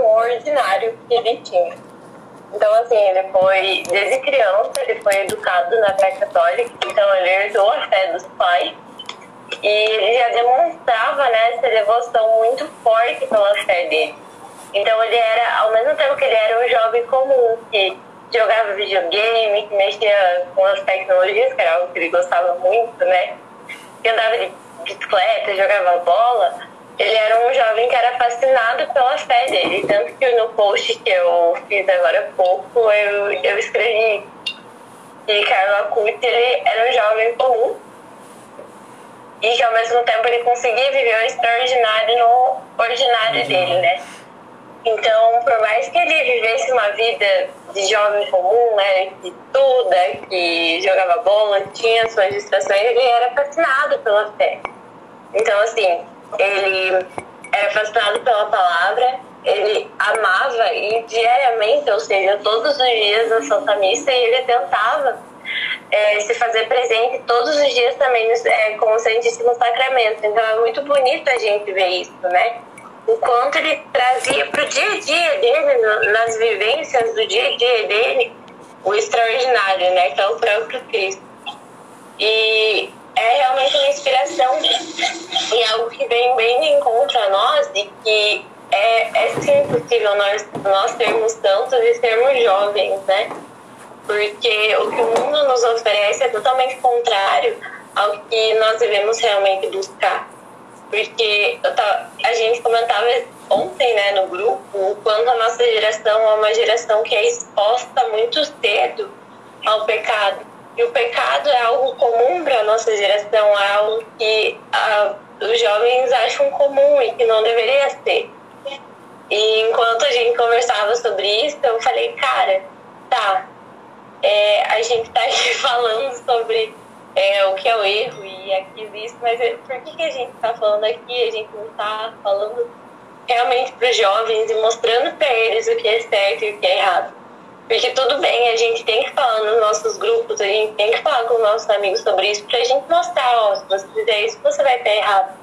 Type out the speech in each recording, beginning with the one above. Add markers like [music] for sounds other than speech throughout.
ordinário que ele tinha. Então, assim, ele foi, desde criança, ele foi educado na fé católica, então ele herdou a fé dos pais. E ele já demonstrava né, essa devoção muito forte pela fé dele. Então ele era, ao mesmo tempo que ele era um jovem comum, que jogava videogame, que mexia com as tecnologias, que era algo que ele gostava muito, né? Que andava de bicicleta, jogava bola, ele era um jovem que era fascinado pela fé dele. Tanto que no post que eu fiz agora há pouco, eu, eu escrevi que Carlo Acuti ele era um jovem comum e que ao mesmo tempo ele conseguia viver o extraordinário no ordinário uhum. dele, né? Então, por mais que ele vivesse uma vida de jovem comum, né, que estuda, que jogava bola, tinha suas distrações, ele era fascinado pela fé. Então, assim, ele era fascinado pela palavra, ele amava e diariamente, ou seja, todos os dias na Santa Missa, ele tentava é, se fazer presente todos os dias também é, com o Santíssimo Sacramento. Então é muito bonito a gente ver isso, né? O quanto ele trazia para o dia a dia dele, nas vivências do dia a dia dele, o extraordinário, né? Que é o próprio Cristo. E é realmente uma inspiração e algo que vem bem de encontro a nós de que é, é sim possível nós, nós termos tantos e sermos jovens, né? Porque o que o mundo nos oferece é totalmente contrário ao que nós devemos realmente buscar. Porque tava, a gente comentava ontem né, no grupo o quanto a nossa geração é uma geração que é exposta muito cedo ao pecado e o pecado é algo comum para a nossa geração, é algo que ah, os jovens acham comum e que não deveria ser. E enquanto a gente conversava sobre isso, eu falei, cara, tá, é, a gente tá aqui [laughs] falando sobre é, o que é o erro e aquilo isso, mas é, por que, que a gente tá falando aqui? A gente não tá falando realmente para os jovens e mostrando para eles o que é certo e o que é errado. Porque tudo bem, a gente tem que falar nos nossos grupos, a gente tem que falar com os nossos amigos sobre isso, pra gente mostrar, ó, se você fizer isso, você vai estar errado.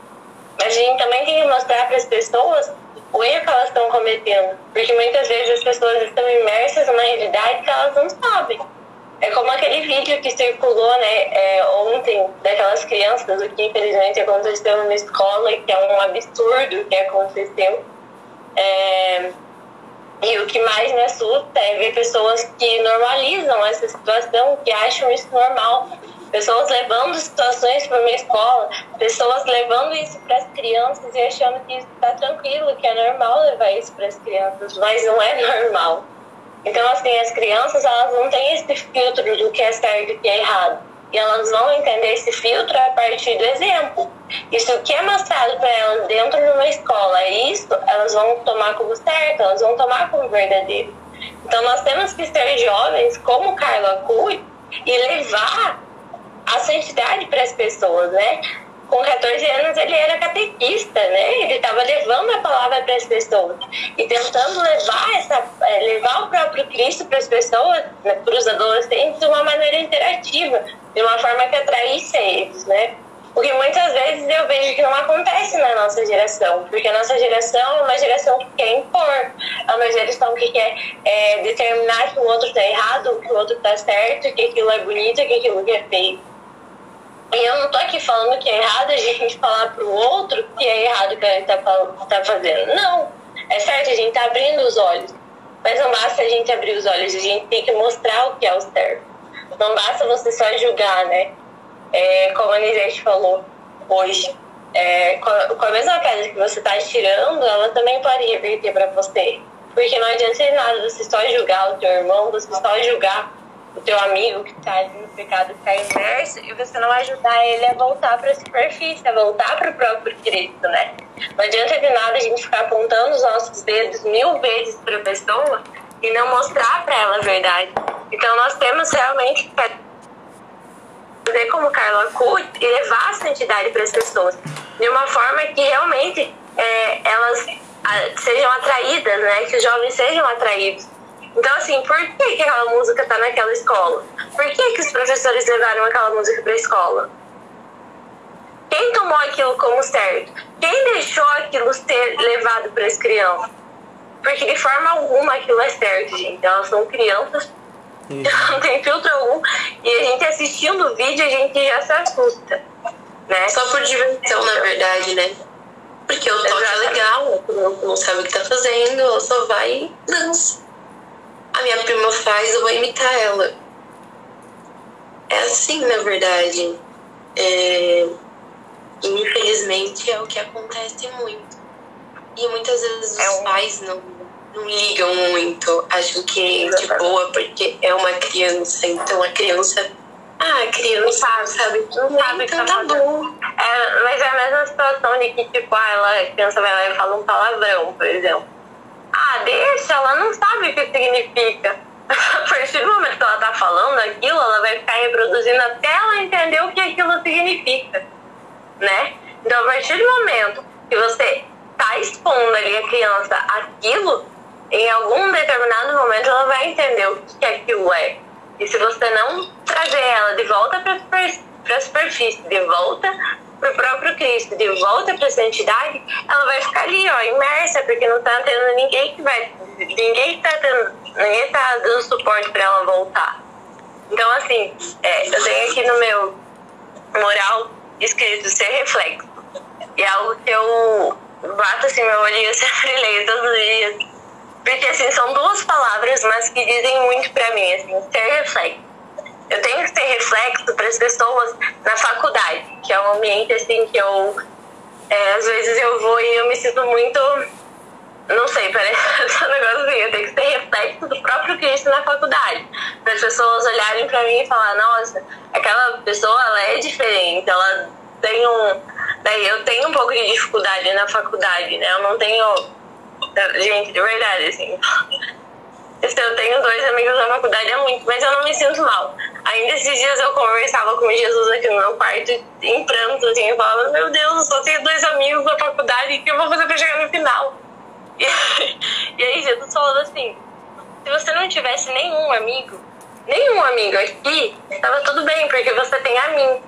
Mas a gente também tem que mostrar para as pessoas o erro que elas estão cometendo. Porque muitas vezes as pessoas estão imersas numa realidade que elas não sabem. É como aquele vídeo que circulou né, é, ontem daquelas crianças, o que infelizmente aconteceu numa escola, que é um absurdo que aconteceu. É, e o que mais me assusta é ver pessoas que normalizam essa situação, que acham isso normal. Pessoas levando situações para uma escola, pessoas levando isso para as crianças e achando que está tranquilo, que é normal levar isso para as crianças, mas não é [laughs] normal. Então, assim, as crianças elas não têm esse filtro do que é certo e o que é errado. E elas vão entender esse filtro a partir do exemplo. E se o que é mostrado para elas dentro de uma escola é isso, elas vão tomar como certo, elas vão tomar como verdadeiro. Então nós temos que ser jovens como Carla Cui e levar a santidade para as pessoas, né? Com 14 anos ele era catequista, né? Ele estava levando a palavra para as pessoas e tentando levar essa, é, levar o próprio Cristo para as pessoas, né, para os adolescentes de uma maneira interativa, de uma forma que atraísse eles, né? Porque muitas vezes eu vejo que não acontece na nossa geração, porque a nossa geração é uma geração que quer impor, é uma geração que quer é, determinar que o outro está errado, que o outro está certo, que aquilo é bonito, que aquilo é feio. E eu não tô aqui falando que é errado a gente falar pro outro que é errado o que a gente tá, tá fazendo. Não. É certo, a gente tá abrindo os olhos. Mas não basta a gente abrir os olhos, a gente tem que mostrar o que é o certo. Não basta você só julgar, né? É, como a Nisete falou hoje. É, com a mesma pedra que você está tirando, ela também pode reverter para você. Porque não adianta nada você só julgar o teu irmão, você só julgar o teu amigo que está no pecado, está imerso, e você não ajudar ele a voltar para a superfície, a voltar para o próprio Cristo, né? Não adianta de nada a gente ficar apontando os nossos dedos mil vezes para a pessoa e não mostrar para ela a verdade. Então nós temos realmente que fazer como Carla Cut e levar a santidade para as pessoas de uma forma que realmente é, elas sejam atraídas, né? Que os jovens sejam atraídos então, assim, por que, que aquela música tá naquela escola? Por que, que os professores levaram aquela música pra escola? Quem tomou aquilo como certo? Quem deixou aquilo ser levado para as crianças? Porque de forma alguma aquilo é certo, gente. Elas são crianças, uhum. não tem filtro algum. E a gente assistindo o vídeo, a gente já se assusta. Né? Só por diversão, na verdade, né? Porque o toque é legal, não sabe o que tá fazendo, ela só vai e dança. A minha prima faz, eu vou imitar ela. É assim, na verdade. É... Infelizmente é o que acontece muito. E muitas vezes os é um... pais não, não ligam muito, acham que é de boa, porque é uma criança, então a criança. Ah, a criança sabe, sabe? Não sabe então tá, tá bom. É, mas é a mesma situação de que, tipo, ah, ela, a criança vai lá e fala um palavrão, por exemplo. Deixa, ela não sabe o que significa. [laughs] A partir do momento que ela tá falando aquilo, ela vai ficar reproduzindo até ela entender o que aquilo significa, né? Então, a partir do momento que você tá expondo ali a criança aquilo, em algum determinado momento ela vai entender o que aquilo é. E se você não trazer ela de volta para a superfície, de volta para o próprio Cristo, de volta para essa entidade, ela vai ficar ali, ó, imersa, porque não está tendo ninguém que vai. Ninguém está tendo. Ninguém está dando suporte para ela voltar. Então, assim, é, eu tenho aqui no meu moral escrito ser reflexo. E é algo que eu bato assim meu eu [laughs] sempre leio todos os dias. Porque assim, são duas palavras, mas que dizem muito pra mim, assim, ser reflexo. Eu tenho que ser reflexo para as pessoas na faculdade, que é um ambiente assim que eu é, às vezes eu vou e eu me sinto muito não sei, parece [laughs] um negócio assim, eu tenho que ser reflexo do próprio Cristo na faculdade. Para as pessoas olharem para mim e falar, nossa, aquela pessoa ela é diferente, ela tem um Daí eu tenho um pouco de dificuldade na faculdade, né? Eu não tenho. Gente, de verdade, assim. Eu tenho dois amigos na faculdade é muito, mas eu não me sinto mal. Ainda esses dias eu conversava com Jesus aqui no meu quarto, em pranto, assim, eu falava, meu Deus, eu só tenho dois amigos na faculdade, o que eu vou fazer pra chegar no final? [laughs] E, e aí Jesus falou assim, se você não tivesse nenhum amigo, nenhum amigo aqui, tava tudo bem, porque você tem a mim.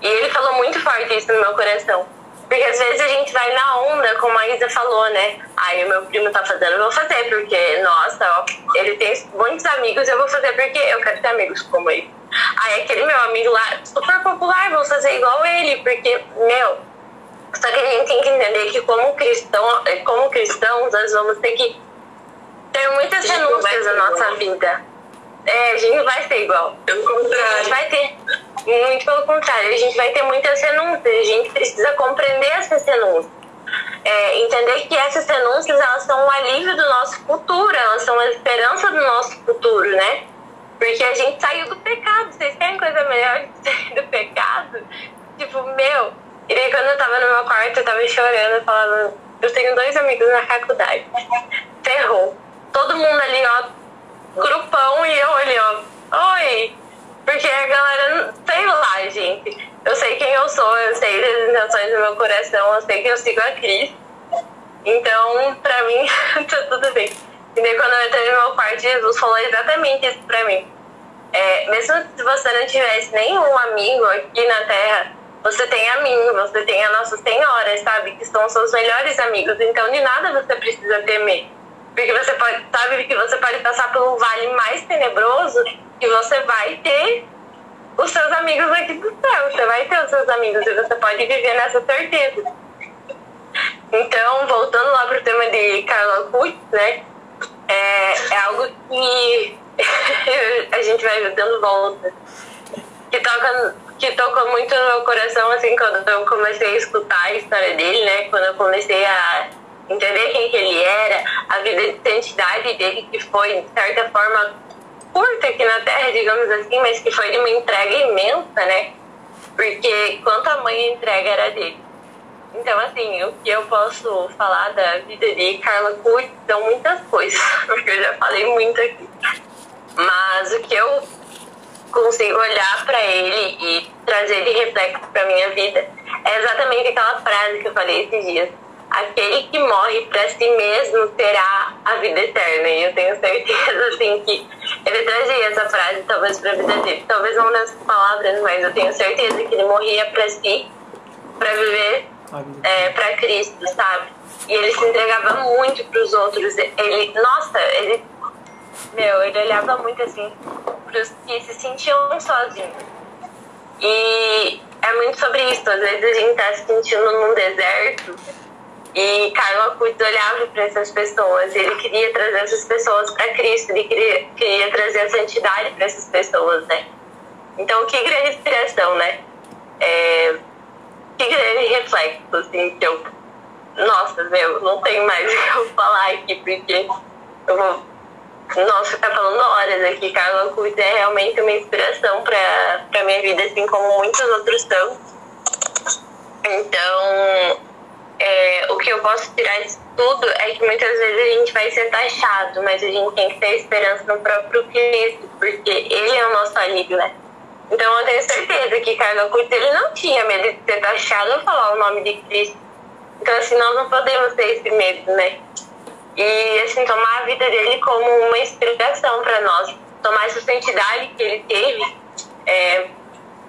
E ele falou muito forte isso no meu coração. Porque às vezes a gente vai na onda, como a Isa falou, né? Aí o meu primo tá fazendo, eu vou fazer, porque, nossa, ó, ele tem muitos amigos, eu vou fazer porque eu quero ter amigos como ele. Aí aquele meu amigo lá, super popular, vou fazer igual ele, porque, meu, só que a gente tem que entender que como cristão, como cristãos, nós vamos ter que ter muitas renúncias na nossa vida. É, a gente não vai ser igual. Pelo contrário. A gente vai ter. Muito pelo contrário. A gente vai ter muitas renúncias. A gente precisa compreender essas renúncias. É, entender que essas renúncias elas são um alívio do nosso futuro, elas são a esperança do nosso futuro, né? Porque a gente saiu do pecado. Vocês querem coisa melhor que sair do pecado? Tipo, meu. E aí, quando eu tava no meu quarto, eu tava chorando, falando: Eu tenho dois amigos na faculdade. Ferrou. Todo mundo ali, ó, grupão e eu ali, ó, oi. Porque a galera, sei lá, gente. Eu sei quem eu sou, eu sei das intenções do meu coração, eu sei que eu sigo a Cris. Então, pra mim, [laughs] tá tudo bem. E daí, quando eu entrei no meu quarto, Jesus falou exatamente isso pra mim. É, mesmo se você não tivesse nenhum amigo aqui na Terra, você tem a mim, você tem a Nossa Senhora, sabe? Que são seus melhores amigos. Então, de nada você precisa temer. Porque você pode, sabe que você pode passar pelo vale mais tenebroso e você vai ter os seus amigos aqui do céu. Você vai ter os seus amigos e você pode viver nessa certeza. Então, voltando lá pro tema de Carla Kutz, né? É, é algo que [laughs] a gente vai dando volta. Que toca, que tocou muito no meu coração, assim, quando eu comecei a escutar a história dele, né? Quando eu comecei a entender quem que ele era, a vida de identidade dele, que foi, de certa forma, curta aqui na Terra, digamos assim, mas que foi de uma entrega imensa, né? Porque quanto a mãe entrega era dele. Então, assim, o que eu posso falar da vida de Carla Curtis são muitas coisas, [laughs] porque eu já falei muito aqui. Mas o que eu consigo olhar para ele e trazer de reflexo para minha vida é exatamente aquela frase que eu falei esses dias aquele que morre para si mesmo terá a vida eterna. E eu tenho certeza, [laughs] assim, que ele trazia essa frase, talvez, para a vida dele. Talvez não nessas palavras, mas eu tenho certeza que ele morria para si, para viver é, para Cristo, sabe? E ele se entregava muito para os outros. Ele, nossa, ele, meu, ele olhava muito assim para os que se sentiam sozinhos. E é muito sobre isso. Às vezes a gente tá se sentindo num deserto e Carlos Acutis olhava para essas pessoas. Ele queria trazer essas pessoas para Cristo. Ele queria, queria trazer a santidade para essas pessoas, né? Então, que grande inspiração, né? É, que grande reflexo, assim, que eu... Nossa, meu, não tem mais [laughs] o que eu falar aqui, porque eu vou nossa, tá falando horas aqui. Carla Cruz é realmente uma inspiração pra minha vida, assim como muitos outros são. Então, é, o que eu posso tirar disso tudo é que muitas vezes a gente vai ser taxado, mas a gente tem que ter esperança no próprio Cristo, porque Ele é o nosso alívio, né? Então eu tenho certeza que Carla Cruz ele não tinha medo de ser taxado ou falar o nome de Cristo. Então, assim, nós não podemos ter esse medo, né? e assim tomar a vida dele como uma inspiração para nós, tomar essa santidade que ele teve é,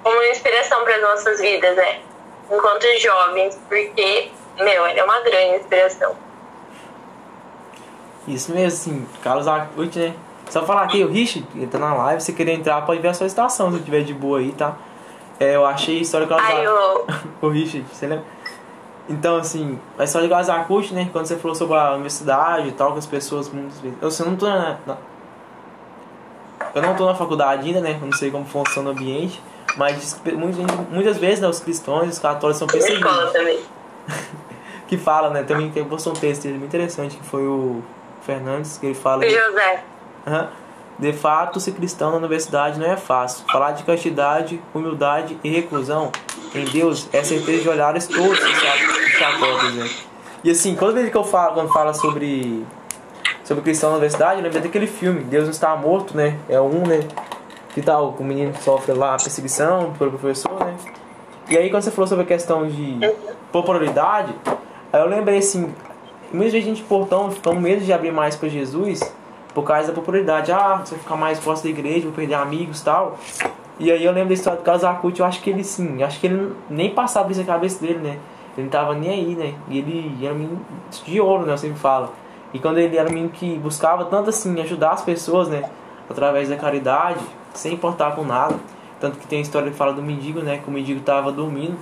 como uma inspiração para as nossas vidas, né? Enquanto jovens, porque, meu, ele é uma grande inspiração. Isso mesmo, assim, Carlos Acuti, né? Só falar aqui, o Richard, ele tá na live, se querer entrar, pode ver a sua estação, se tiver de boa aí, tá? É, eu achei a história que Ai, eu... [laughs] o Richard, você lembra? Então, assim, a história de Gazacuti, né? Quando você falou sobre a universidade e tal, que as pessoas muitas vezes. Eu, assim, não tô na, na, Eu não tô na faculdade ainda, né? Eu não sei como funciona o ambiente. Mas muitas, muitas vezes, né, os cristãos os católicos são perseguidos. Escola também. [laughs] que fala, né? Também tem postou um texto muito interessante que foi o Fernandes, que ele fala. José. Uhum. De fato, ser cristão na universidade não é fácil. Falar de castidade, humildade e reclusão em Deus é certeza de olhares todos os né? E assim, toda vez que eu falo, quando fala sobre sobre cristão na universidade, eu lembro daquele filme, Deus não está morto, né? É um, né? Que tal, o menino sofre lá perseguição pelo professor, né? E aí quando você falou sobre a questão de popularidade, aí eu lembrei assim, vezes a gente portão fica com medo de abrir mais para Jesus, por causa da popularidade. Ah, você ficar mais próximo da igreja, vou perder amigos tal. E aí eu lembro da história do Carlos Acuti, eu acho que ele sim, acho que ele nem passava isso na cabeça dele, né? Ele não tava nem aí, né? E ele era um menino de ouro, né? Eu sempre falo. E quando ele era um menino que buscava tanto assim ajudar as pessoas, né? Através da caridade, sem importar com nada. Tanto que tem a história que fala do mendigo, né? Que o mendigo tava dormindo,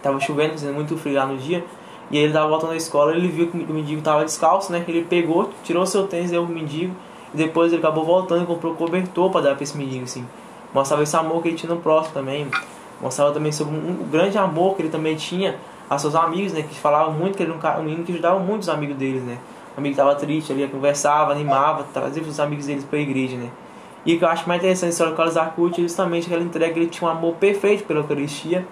tava chovendo, fazendo muito frio lá no dia. E ele tava voltando da escola, ele viu que o mendigo tava descalço, né? Ele pegou, tirou seu tênis, deu pro mendigo. E depois ele acabou voltando e comprou cobertor para dar pra esse mendigo, assim. Mostrava esse amor que ele tinha no próximo também. Mostrava também sobre um, um grande amor que ele também tinha a seus amigos, né? Que falavam muito que ele era um, um menino que ajudava muito os amigos deles, né? O amigo estava triste, ele conversava, animava, trazia os amigos deles para a igreja, né? E o que eu acho mais interessante história do Carlos Arcute é justamente que ele entrega, ele tinha um amor perfeito pela Eucaristia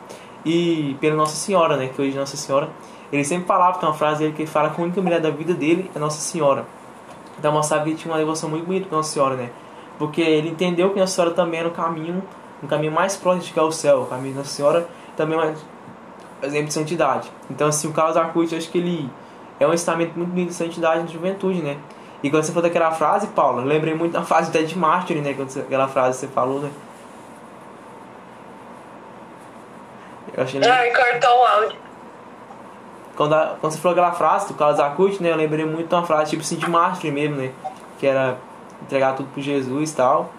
e pela Nossa Senhora, né? Que hoje é Nossa Senhora ele sempre falava, tem uma frase dele que ele fala que a única mulher da vida dele é Nossa Senhora. Então mostrava que ele tinha uma devoção muito bonita para Nossa Senhora, né? Porque ele entendeu que Nossa Senhora também era o caminho, um caminho mais próximo de chegar ao céu. O caminho de Nossa Senhora também é um exemplo de santidade. Então, assim, o Carlos Arcute, acho que ele é um ensinamento muito bonito de santidade na juventude, né? E quando você falou daquela frase, Paula, lembrei muito da frase até de Martyr, né? Quando você, aquela frase que você falou, né? Eu achei... Ai, cortou o áudio. Quando, a, quando você falou aquela frase do Carlos Acuti, né? Eu lembrei muito de uma frase tipo assim de Mártir mesmo, né? Que era entregar tudo pro Jesus e tal.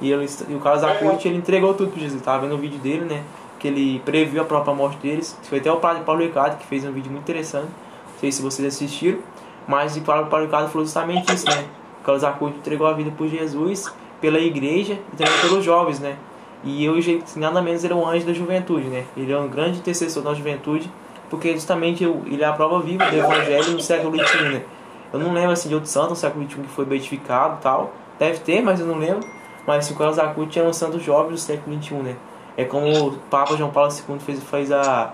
E, ele, e o Carlos Acuti, ele entregou tudo pro Jesus. Tava vendo o vídeo dele, né? Que ele previu a própria morte deles. Foi até o padre Paulo Ricardo que fez um vídeo muito interessante. Não sei se vocês assistiram. Mas o Paulo Ricardo falou justamente isso, né? O Carlos Acuti entregou a vida por Jesus, pela igreja e também pelos jovens, né? E hoje, nada menos, ele é um anjo da juventude, né? Ele é um grande intercessor da juventude porque justamente ele é a prova viva do evangelho no século XXI, né? Eu não lembro assim de outro santo no século XXI que foi beatificado tal. Deve ter, mas eu não lembro. Mas o Carlos Acuti era um santo jovem do século XXI, né? É como o Papa João Paulo II fez, fez a.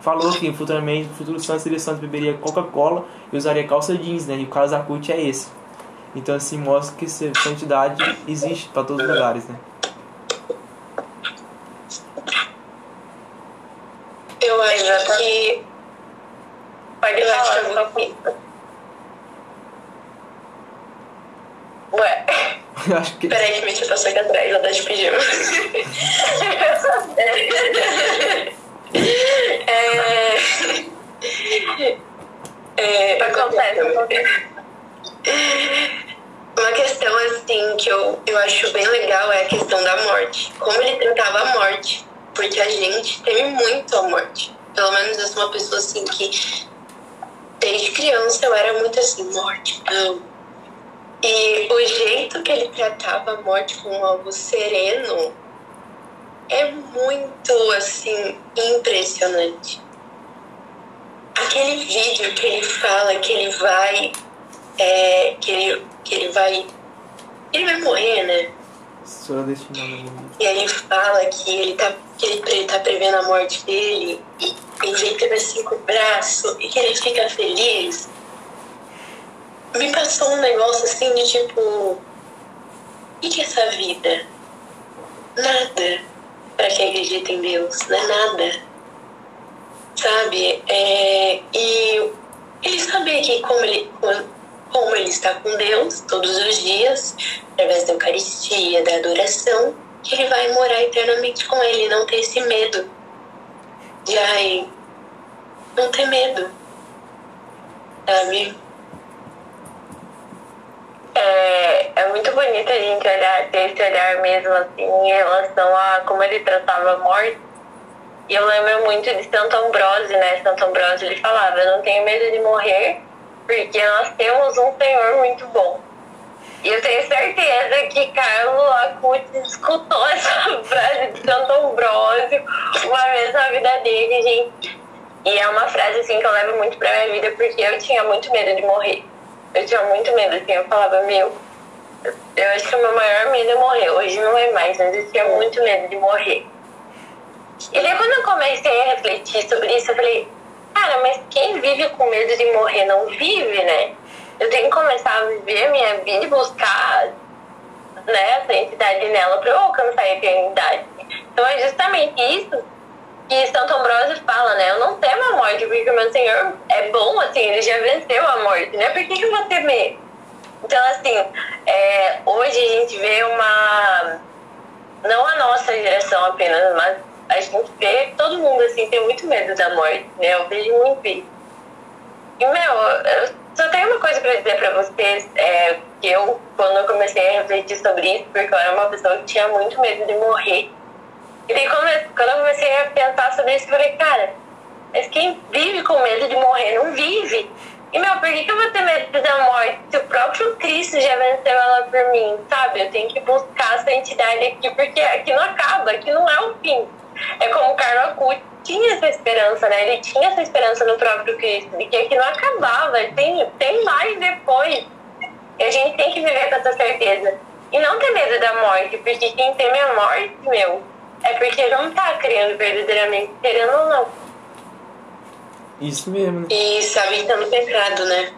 Falou que futuramente, o futuro santo seria santo beberia Coca-Cola e usaria calça jeans, né? E o Carlos Acuti é esse. Então assim mostra que santidade existe para todos os lugares, né? Eu acho que. Pode eu acho que alguma coisa. Ué. Eu acho que. Peraí, que me passou aqui atrás, ela tá de pijama. é... É, Acontece, acontece. Uma questão assim que eu, eu acho bem legal é a questão da morte. Como ele tratava a morte. Porque a gente teme muito a morte. Pelo menos eu sou uma pessoa assim que desde criança eu era muito assim, morte, não. E o jeito que ele tratava a morte como algo sereno é muito assim impressionante. Aquele vídeo que ele fala que ele vai é, que ele que ele vai ele vai morrer, né? Sou destinado a morrer. E ele fala que ele tá, que ele, tá prevendo a morte dele e ele deita assim com o braço e que ele fica feliz. Me passou um negócio assim de tipo. O que é essa vida? Nada. Pra quem acredita em Deus, não é nada. Sabe? É, e ele sabia que como ele, como ele está com Deus todos os dias, através da Eucaristia, da adoração, que ele vai morar eternamente com ele, não ter esse medo de ai, não ter medo, sabe? É, é muito bonito a gente olhar, ter esse olhar mesmo assim em relação a como ele tratava a morte. E eu lembro muito de Santo Ambrósio, né? Santo Ambrósio ele falava, eu não tenho medo de morrer, porque nós temos um Senhor muito bom. E eu tenho certeza que Carlos Acuti escutou essa [laughs] frase de Santo Ambrósio uma vez na vida dele, gente. E é uma frase assim que eu levo muito pra minha vida porque eu tinha muito medo de morrer. Eu tinha muito medo, assim, eu falava, meu, eu acho que o meu maior medo é morrer. Hoje não é mais, mas eu tinha muito medo de morrer. E daí quando eu comecei a refletir sobre isso, eu falei, cara, mas quem vive com medo de morrer não vive, né? Eu tenho que começar a viver a minha vida e buscar né, essa entidade nela para eu alcançar a eternidade. Então é justamente isso que Santo Ambrósio fala, né? Eu não temo a morte, porque o meu Senhor é bom, assim, ele já venceu a morte, né? Por que, que eu vou temer? Então, assim, é, hoje a gente vê uma. Não a nossa geração apenas, mas a gente vê todo mundo, assim, tem muito medo da morte, né? Eu vejo muito isso. E, meu, eu só tenho uma coisa pra dizer pra vocês, é, que eu, quando eu comecei a refletir sobre isso, porque eu era uma pessoa que tinha muito medo de morrer, e daí quando eu comecei a pensar sobre isso, eu falei, cara, mas quem vive com medo de morrer não vive. E, meu, por que, que eu vou ter medo da morte se o próprio Cristo já venceu ela por mim, sabe? Eu tenho que buscar essa entidade aqui, porque aqui não acaba, aqui não é o fim. É como o Carlos Acuti tinha essa esperança, né? Ele tinha essa esperança no próprio Cristo, de que aqui não acabava, tem, tem mais depois. E a gente tem que viver com essa certeza. E não ter medo da morte, porque quem teme a morte, meu, é porque não tá criando verdadeiramente, querendo ou não. Isso mesmo, né? E sabe tá no pecado, né?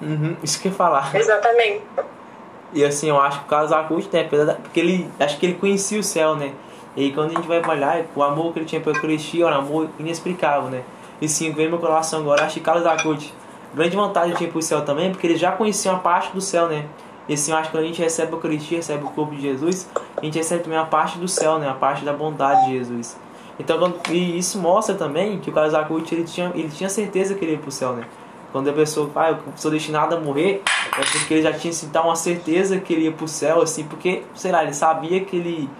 Uhum, isso que eu falar. Exatamente. E assim, eu acho que o Carlos Acuti, né? Porque ele. Acho que ele conhecia o céu, né? E aí, quando a gente vai olhar, o amor que ele tinha pela Eucaristia era um amor inexplicável, né? E sim, vem meu coração agora, acho que Carlos Acuti, grande vontade tinha pro céu também, porque ele já conhecia uma parte do céu, né? E assim, eu acho que quando a gente recebe a Eucaristia, recebe o corpo de Jesus, a gente recebe também a parte do céu, né? A parte da bondade de Jesus. Então, quando, e isso mostra também que o Carlos Acuti, ele tinha, ele tinha certeza que ele ia pro céu, né? Quando a pessoa ah, eu sou destinado a morrer, é porque ele já tinha assim, uma certeza que ele ia pro céu, assim, porque, sei lá, ele sabia que ele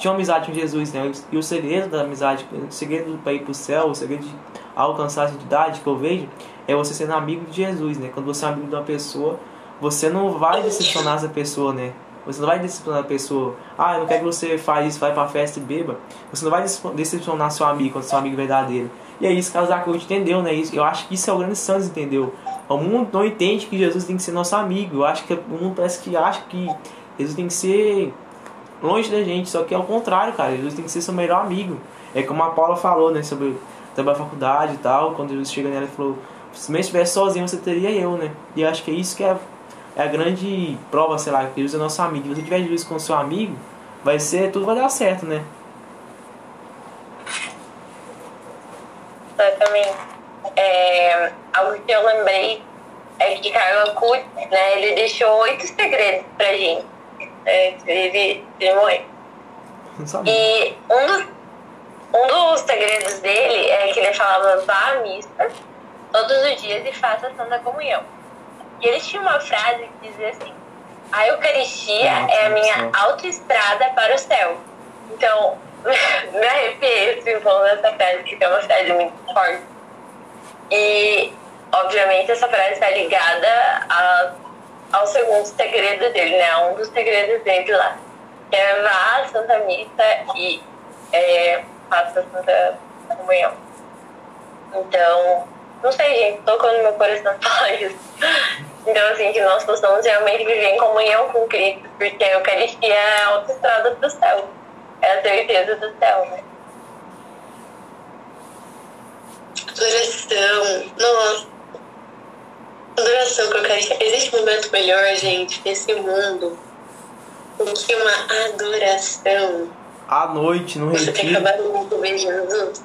tinha uma amizade com Jesus, né? E o segredo da amizade, o segredo para ir pro céu, o segredo de alcançar a santidade que eu vejo, é você sendo amigo de Jesus, né? Quando você é amigo de uma pessoa, você não vai decepcionar essa pessoa, né? Você não vai decepcionar a pessoa. Ah, eu não quero que você faça isso, vai pra festa e beba. Você não vai decepcionar seu amigo, quando seu amigo verdadeiro. E é isso que a Coach entendeu, né? Eu acho que isso é o grande Santos, entendeu? O mundo não entende que Jesus tem que ser nosso amigo. Eu acho que o mundo parece que acha que Jesus tem que ser longe da gente. Só que é o contrário, cara. Jesus tem que ser seu melhor amigo. É como a Paula falou, né? Sobre, sobre a faculdade e tal. Quando Jesus chega nela e falou: se você estivesse sozinho, você teria eu, né? E eu acho que é isso que é é a grande prova, sei lá, que Jesus é nosso amigo. Se você tiver Jesus com seu amigo, vai ser, tudo vai dar certo, né? Exatamente. É, algo que eu lembrei é que Carlos Acuti, né, ele deixou oito segredos pra gente. É, ele, ele morreu. E um dos, um dos segredos dele é que ele falava vá à missa, todos os dias e faça a Santa Comunhão. E eles tinham uma frase que dizia assim: A Eucaristia é a minha autoestrada para o céu. Então, [laughs] me arrepiei assim, falando essa frase, que é uma frase muito forte. E, obviamente, essa frase está ligada a, ao segundo segredo dele, né? Um dos segredos dele lá. Que é vá à Santa Missa e é, faça Santa Comunhão. Então, não sei, gente, tocou no meu coração [laughs] falar isso. Então, assim, que nós possamos realmente viver em comunhão com Cristo, porque a Eucaristia é a autoestrada para o céu. É a certeza do céu, né? Adoração. Nossa. Adoração com a Eucaristia. Existe um momento melhor, gente, nesse mundo do que uma adoração. À noite, no Você tem retiro. acabado de ver Jesus.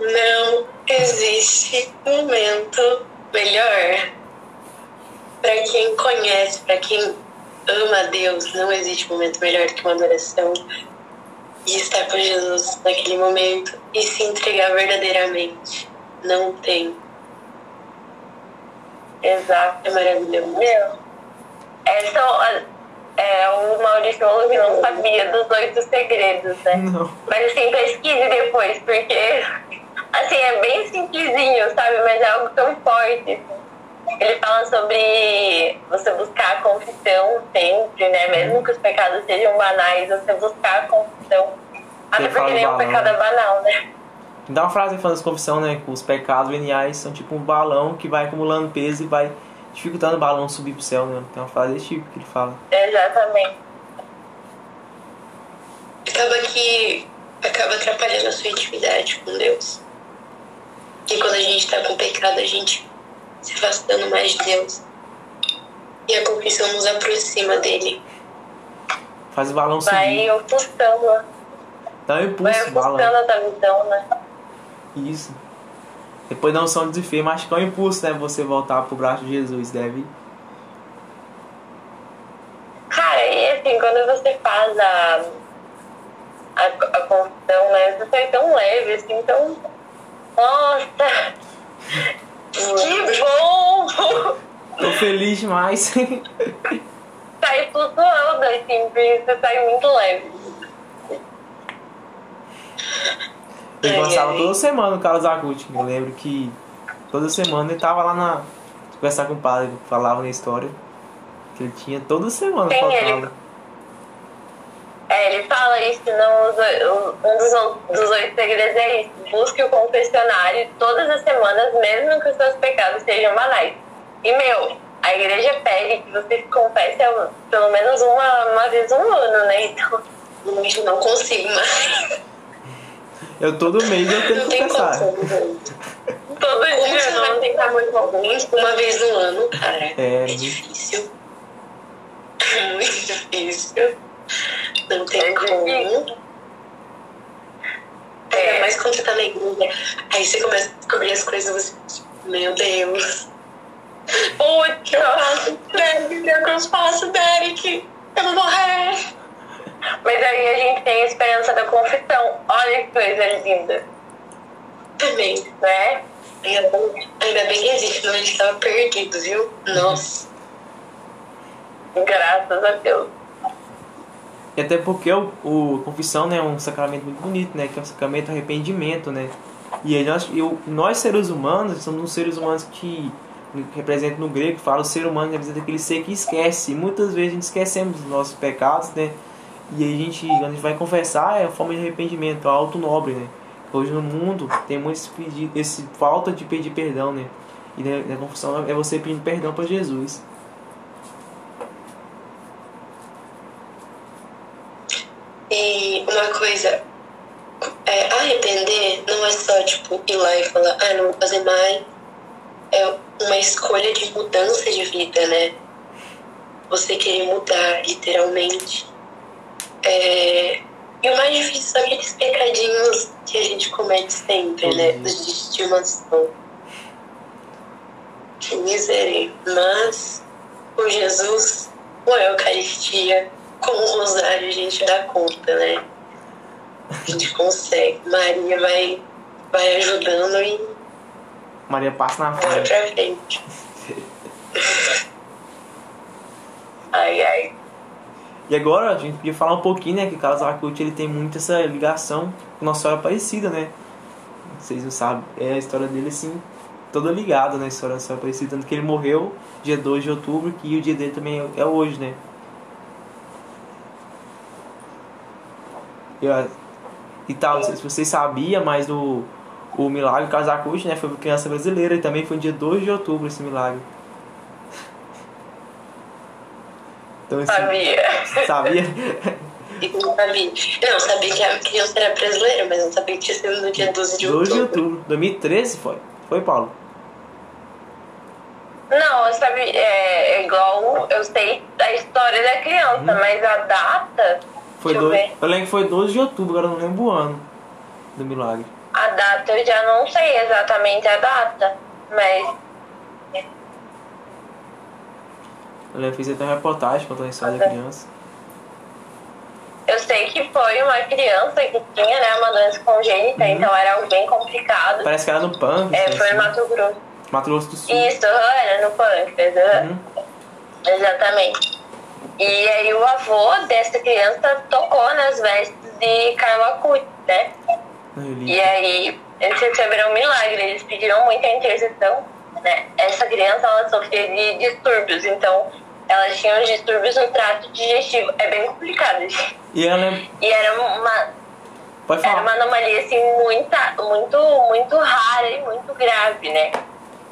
Não existe momento melhor. Para quem conhece, para quem ama a Deus, não existe momento melhor do que uma adoração. E estar com Jesus naquele momento e se entregar verdadeiramente. Não tem. Exato. É maravilhoso. Meu, é, só, é, o Maurício falou que não sabia dos oito segredos, né? Não. Mas assim, pesquise depois, porque assim, é bem simplesinho, sabe? Mas é algo tão forte. Ele fala sobre você buscar a confissão sempre, né? Mesmo que os pecados sejam banais, você buscar a confissão. Até porque nenhum balão. pecado é banal, né? Dá uma frase falando de confissão, né? Que os pecados veniais são tipo um balão que vai acumulando peso e vai dificultando o balão subir pro céu, né? Tem uma frase desse tipo que ele fala. Exatamente. acaba que acaba atrapalhando a sua intimidade com Deus. E quando a gente tá com pecado, a gente se afastando mais de Deus. E a confissão nos aproxima dele. Faz o balão subir. Vai ofuscando, Dá um vai impulso, balão. ofuscando a tua visão, né? Isso. Depois da unção de mas acho que é um impulso, né? Você voltar pro braço de Jesus. Deve. Cara, e assim, quando você faz a, a, a confissão, né? Você sai tão leve, assim, tão. Nossa! [laughs] Que bom! Tô feliz demais. [laughs] sai flutuando, assim, você sai muito leve. [laughs] Ele ai. toda semana o Carlos Aguti. Eu lembro que toda semana ele tava lá na. conversar com o padre, falava na história. Que ele tinha toda semana Quem faltava. ele? É, ele fala isso, não, os um dos, dos oito segredos é isso. Busque o confessionário todas as semanas, mesmo que os seus pecados sejam banais. E, meu, a igreja pede que você se confesse pelo menos uma, uma vez um ano, né? Então, Eu [laughs] não consigo mais. Eu todo mês eu tenho Não que tem confessar. como. todo Como dia você vai não. tentar muito alguém uma vez no ano, cara? É, É difícil. É muito difícil. Não tem É como. difícil. É. mais quando você tá na igreja. Aí você começa a descobrir as coisas você, meu Deus. O que eu faço, Derek? O que eu faço, Derek? Eu vou morrer. Mas aí a gente tem a esperança da confissão. Olha que coisa linda, Também. né? Ainda bem, ainda bem que existe, senão a gente tava perdido, viu? Nossa. Graças a Deus. E até porque o, o confissão né, é um sacramento muito bonito, né? Que é o sacramento do arrependimento, né? E aí nós, eu, nós seres humanos, somos uns seres humanos que representam no grego, fala o ser humano representa aquele ser que esquece. E muitas vezes a gente esquecemos dos nossos pecados, né? E aí a gente, quando a gente vai confessar, é a forma de arrependimento, é alto nobre, né? Hoje no mundo tem muito esse, pedido, esse falta de pedir perdão, né? E né, a confissão é você pedindo perdão para Jesus. E uma coisa, é, arrepender não é só tipo ir lá e falar, ah, não vou fazer mais. É uma escolha de mudança de vida, né? Você querer mudar, literalmente. É, E o mais difícil são aqueles pecadinhos que a gente comete sempre, né? Uhum. De estimação. Que miséria. Mas com Jesus, com a Eucaristia, com o Rosário, a gente dá conta, né? A gente consegue. Maria vai, vai ajudando e Maria passa na Vai frente. pra frente. [laughs] Ai, ai. E agora a gente podia falar um pouquinho, né? Que Carlos Acuti ele tem muito essa ligação com Nossa Senhora Aparecida, né? Vocês não sabem, é a história dele assim, toda ligada na história da Nossa Aparecida. Tanto que ele morreu dia 2 de outubro, que o dia dele também é hoje, né? E, e tal, não sei se vocês sabiam, mas o, o milagre do Carlos Acuti, né? Foi criança brasileira e também foi dia 2 de outubro esse milagre. Então, assim, Sabia. sabia? [laughs] E não sabia. Eu não sabia que a criança era brasileira, mas não sabia que tinha sido no dia 12 de 12 de outubro. outubro. 2013 foi. Foi, Paulo? Não, eu sabe, é, é igual eu sei a história da criança, mas a data. Foi eu dois, ver. eu lembro que foi 12 de outubro, agora eu não lembro o ano do milagre. A data eu já não sei exatamente a data, mas Eu fiz até uma reportagem contando a história da criança. eu sei que foi uma criança que tinha né, uma doença congênita, então era algo bem complicado. Parece que era no pâncreas. É, né, foi em assim. Mato Grosso. Mato Grosso do Sul. Isso, era no pâncreas. Uhum. Exatamente. E aí o avô dessa criança tocou nas vestes de Carla Cuti, né? E aí eles receberam um milagre, eles pediram muita intercessão, né? Essa criança ela sofria de distúrbios, então ela tinha os distúrbios no trato digestivo. É bem complicado, gente. E eu lembro. E era uma, Pode era falar. uma anomalia assim muita, muito, muito rara e muito grave, né?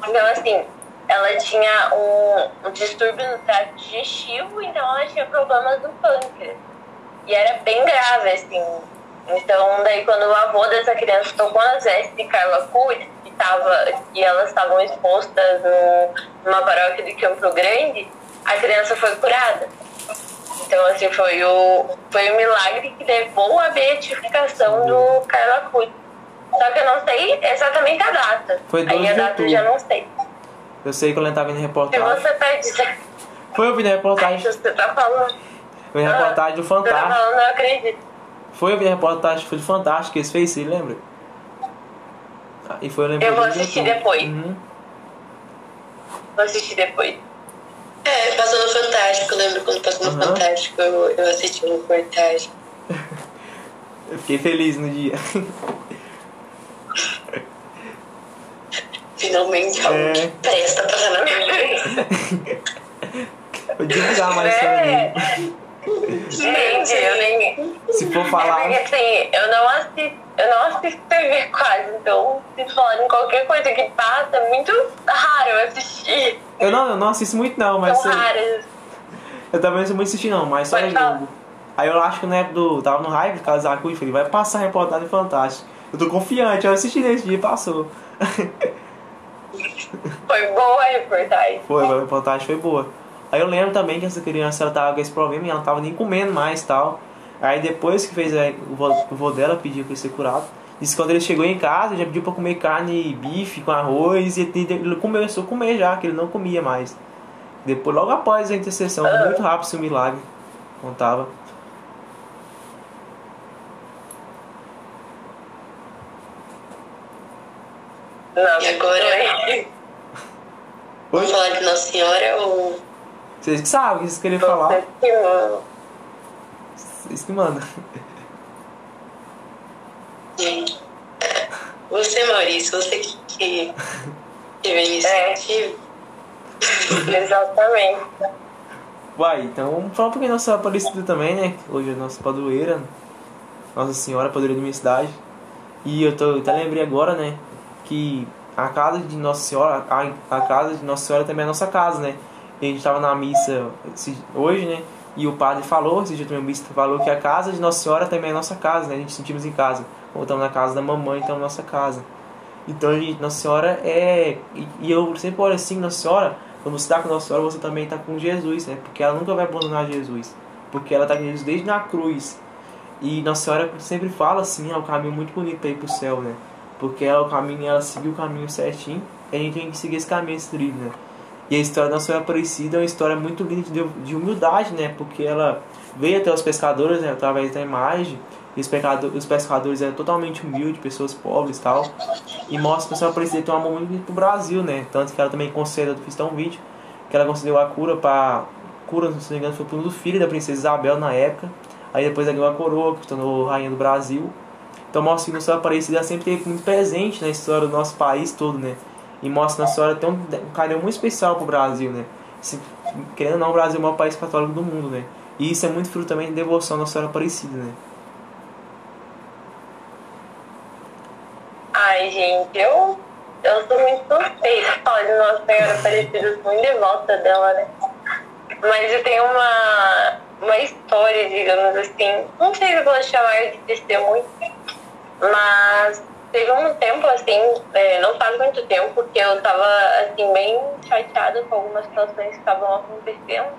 Então assim, ela tinha um, um distúrbio no trato digestivo, então ela tinha problemas no pâncreas. E era bem grave, assim. Então, daí quando o avô dessa criança tocou nas vestes de Carla Cury, que, tava, que elas estavam expostas no, numa paróquia de Campo Grande, a criança foi curada. Então, assim, foi o, foi o milagre que levou à beatificação do Carla Cury. Só que eu não sei exatamente a data. Foi 12 Aí a data eu já não sei. Eu sei que eu tava vendo reportagem. você tá dizendo Foi eu vi na reportagem. você tá falando, Foi na reportagem do você tá Fantástico. falando, eu acredito. Foi eu vi na reportagem foi do Fantástico que eles fez, você lembra? Ah, E foi eu Eu vou 12 de assistir depois. Uhum. Vou assistir depois. É, passou no Fantástico, eu lembro quando passou no Aham. Fantástico, eu, eu assisti uma [laughs] reportagem. Eu fiquei feliz no dia. Finalmente algo É. que presta passar na minha frente. Vou divulgar mais É. dele. Gente, eu nem. Se for É falar. porque assim, eu não assisto, eu não assisto TV quase, então se falarem qualquer coisa que passa, é muito raro eu assistir. Eu não, eu não assisto muito não, mas São raras. eu também não sou muito assistir não, mas só é Pode falar. jogo. Aí eu acho que na época do. Tava no hype, Casacu, e falei, vai passar a reportagem fantástica. Eu tô confiante, eu assisti nesse dia e passou. [laughs] Foi boa a reportagem. Foi, a reportagem foi boa. Aí eu lembro também que essa criança ela tava com esse problema e ela não tava nem comendo mais e tal. Aí depois que fez a, o, vô, o vô dela pediu pra ele ser curado. Disse que quando ele chegou em casa, já pediu pra comer carne, bife com arroz e ele começou a comer já, que ele não comia mais. Depois, logo após a intercessão, foi muito rápido esse milagre. Contava. Não, E agora? [laughs] Oi? Vamos falar de Nossa Senhora ou. Vocês que sabem o que vocês queriam falar. Vocês que mandam. É, Você, Maurício, você que, que teve a iniciativa. Exatamente. Uai, então vamos falar um pouquinho da Nossa Aparecida também, né? Hoje é a nossa padroeira, Nossa Senhora Padroeira da minha cidade. E eu tô, até lembrei agora, né? Que a casa de Nossa Senhora, a, a casa de Nossa Senhora também é a nossa casa, né? E a gente tava na missa hoje, né? E o padre falou, esse dia também o bispo falou que a casa de Nossa Senhora também é nossa casa, né? A gente sentimos em casa. Ou estamos na casa da mamãe, então é nossa casa. Então, gente, Nossa Senhora é. E, eu sempre olho assim, Nossa Senhora, quando você está com Nossa Senhora, você também está com Jesus, né? Porque ela nunca vai abandonar Jesus. Porque ela está com Jesus desde na cruz. E Nossa Senhora sempre fala assim: é um caminho muito bonito para ir para o céu, né? Porque ela, o caminho, ela seguiu o caminho certinho. E a gente tem que seguir esse caminho, esse trilho, né? E a história da Nossa Senhora Aparecida é uma história muito linda de, de humildade, né? Porque ela veio até os pescadores, né? Através da imagem. E os, pecador, os pescadores eram totalmente humildes, pessoas pobres e tal. E mostra que a Senhora Aparecida tem um amor muito pro Brasil, né? Tanto que ela também concedeu, fiz até um vídeo, que ela concedeu a cura para cura, se não me engano, foi pro filho da princesa Isabel na época. Aí depois ela ganhou a coroa, que tornou rainha do Brasil. Então mostra que a Senhora Aparecida sempre teve muito presente na história do nosso país todo, né? E mostra na Senhora tem um, carinho muito especial pro Brasil, né? Se, querendo ou não, o Brasil é o maior país católico do mundo, né? E isso é muito fruto também de devoção à Nossa Senhora Aparecida, né? Ai, gente, eu, eu sou muito suspeita falar de Nossa Senhora Aparecida, sou muito devota dela, né? Mas eu tenho uma, uma história, digamos assim, não sei se eu vou chamar de testemunho, mas teve um tempo assim, é, não faz muito tempo, porque eu tava assim, bem chateada com algumas situações que estavam acontecendo.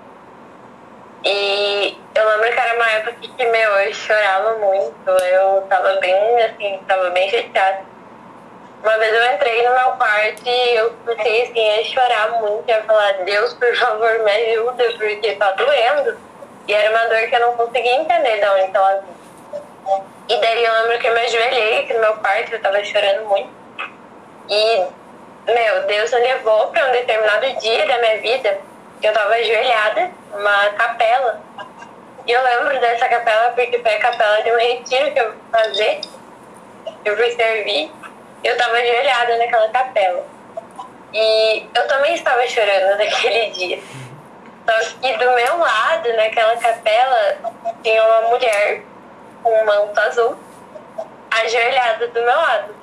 E eu lembro que era uma época que, meu, eu chorava muito, eu tava bem, assim, tava bem chateada. Uma vez eu entrei no meu quarto e eu comecei assim a chorar muito a falar, Deus, por favor, me ajuda, porque tá doendo. E era uma dor que eu não conseguia entender de onde vinha. E daí eu lembro que eu me ajoelhei no meu quarto, eu tava chorando muito. E, meu, Deus me levou para um determinado dia da minha vida que eu tava ajoelhada numa capela. E eu lembro dessa capela porque foi a capela de um retiro que eu fui fazer. Eu fui servir eu estava ajoelhada naquela capela. E eu também estava chorando [laughs] naquele dia. Só que do meu lado, naquela capela, tinha uma mulher com um manto azul ajoelhada do meu lado.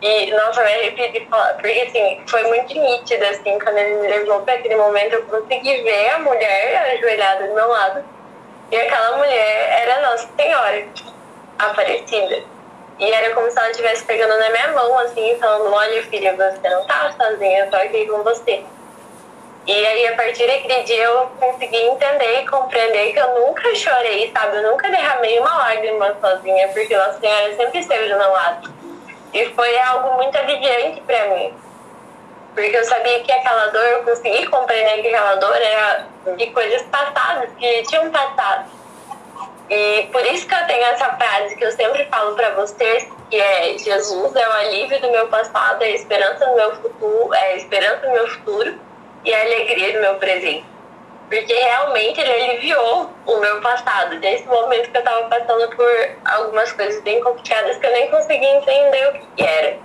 E, nossa, me arrepio de falar, porque assim, foi muito nítido, assim, quando ele me levou para aquele momento, eu consegui ver a mulher ajoelhada do meu lado. E aquela mulher era Nossa Senhora, Aparecida. E era como se ela estivesse pegando na minha mão, assim, falando: Olha, filha, você não tá sozinha, eu tô aqui com você. E aí, a partir daquele dia, eu consegui entender e compreender que eu nunca chorei, sabe? Eu nunca derramei uma lágrima sozinha, porque Nossa Senhora sempre esteve do meu lado. E foi algo muito aliviante para mim. Porque eu sabia que aquela dor, eu consegui compreender que aquela dor era de coisas passadas, que tinham passado e por isso que eu tenho essa frase que eu sempre falo para vocês, que é Jesus é o alívio do meu passado, é a esperança do meu futuro, é a esperança do meu futuro e a alegria do meu presente. Porque realmente ele aliviou o meu passado, desde o momento que eu estava passando por algumas coisas bem complicadas que eu nem conseguia entender o que era.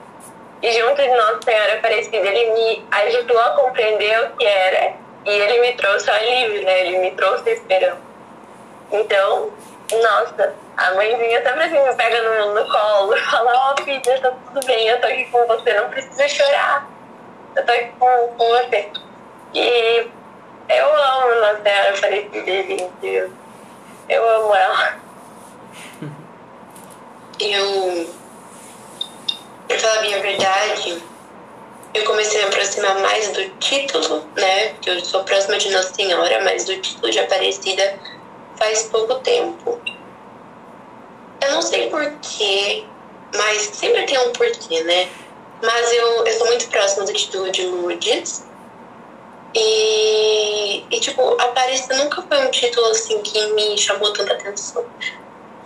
E junto de Nossa Senhora Aparecida, ele me ajudou a compreender o que era e ele me trouxe alívio, né? Ele me trouxe esperança. Então, nossa, a mãezinha sempre assim me pega no, no colo e fala, ó oh, filha, tá tudo bem, eu tô aqui com você, não precisa chorar. Eu tô aqui com, com você. E eu amo Senhora Aparecida, gente. Eu amo ela. Eu, pra falar a minha verdade, eu comecei a me aproximar mais do título, né? Que eu sou próxima de Nossa Senhora, mas do título de Aparecida faz pouco tempo. Eu não sei porquê, mas sempre tem um porquê, né? Mas eu, eu sou muito próxima do título de Lourdes. E, e, tipo, Aparecida nunca foi um título assim que me chamou tanta atenção.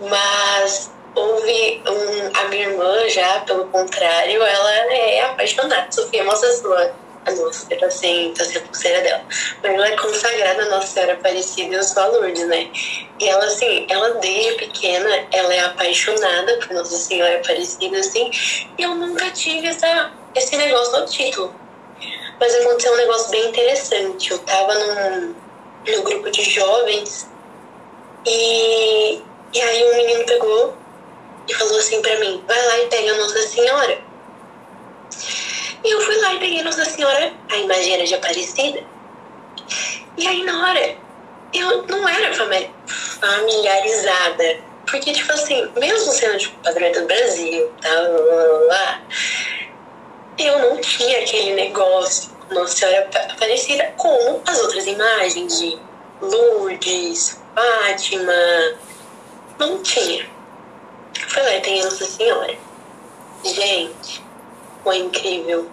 Mas houve um, a minha irmã já, pelo contrário, ela é apaixonada. Sofia, mostra sua a Nossa Senhora assim, tá sendo pulseira dela. Mas ela é consagrada a Nossa Senhora Aparecida e a Lourdes, né? E ela, assim, ela desde pequena, ela é apaixonada por Nossa Senhora Aparecida, assim, e eu nunca tive essa, esse negócio no título. Mas aconteceu um negócio bem interessante. Eu tava num, num grupo de jovens e, e aí um menino pegou e falou assim pra mim, vai lá e pega a Nossa Senhora. E eu fui lá e peguei Nossa Senhora, a imagem era de Aparecida. E aí, na hora, eu não era familiarizada. Porque, tipo assim, mesmo sendo tipo, padroeira do Brasil, tá, lá, eu não tinha aquele negócio Nossa Senhora Aparecida como as outras imagens de Lourdes, Fátima. Não tinha. Fui lá e peguei Nossa Senhora. Gente, foi incrível.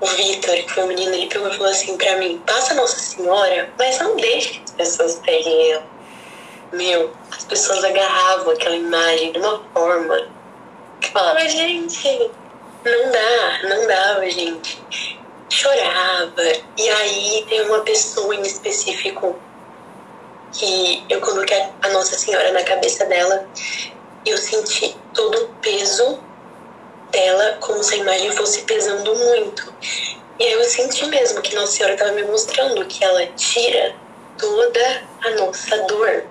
O Vitor, que foi o menino, ele pegou e falou assim pra mim: passa Nossa Senhora, mas não deixe que as pessoas peguem ela. Meu, as pessoas agarravam aquela imagem de uma forma que falava, gente, não dá, não dava, gente. Chorava. E aí tem uma pessoa em específico que eu coloquei a Nossa Senhora na cabeça dela eu senti todo o peso dela como se a imagem fosse pesando muito. E aí eu senti mesmo que Nossa Senhora estava me mostrando que ela tira toda a nossa dor.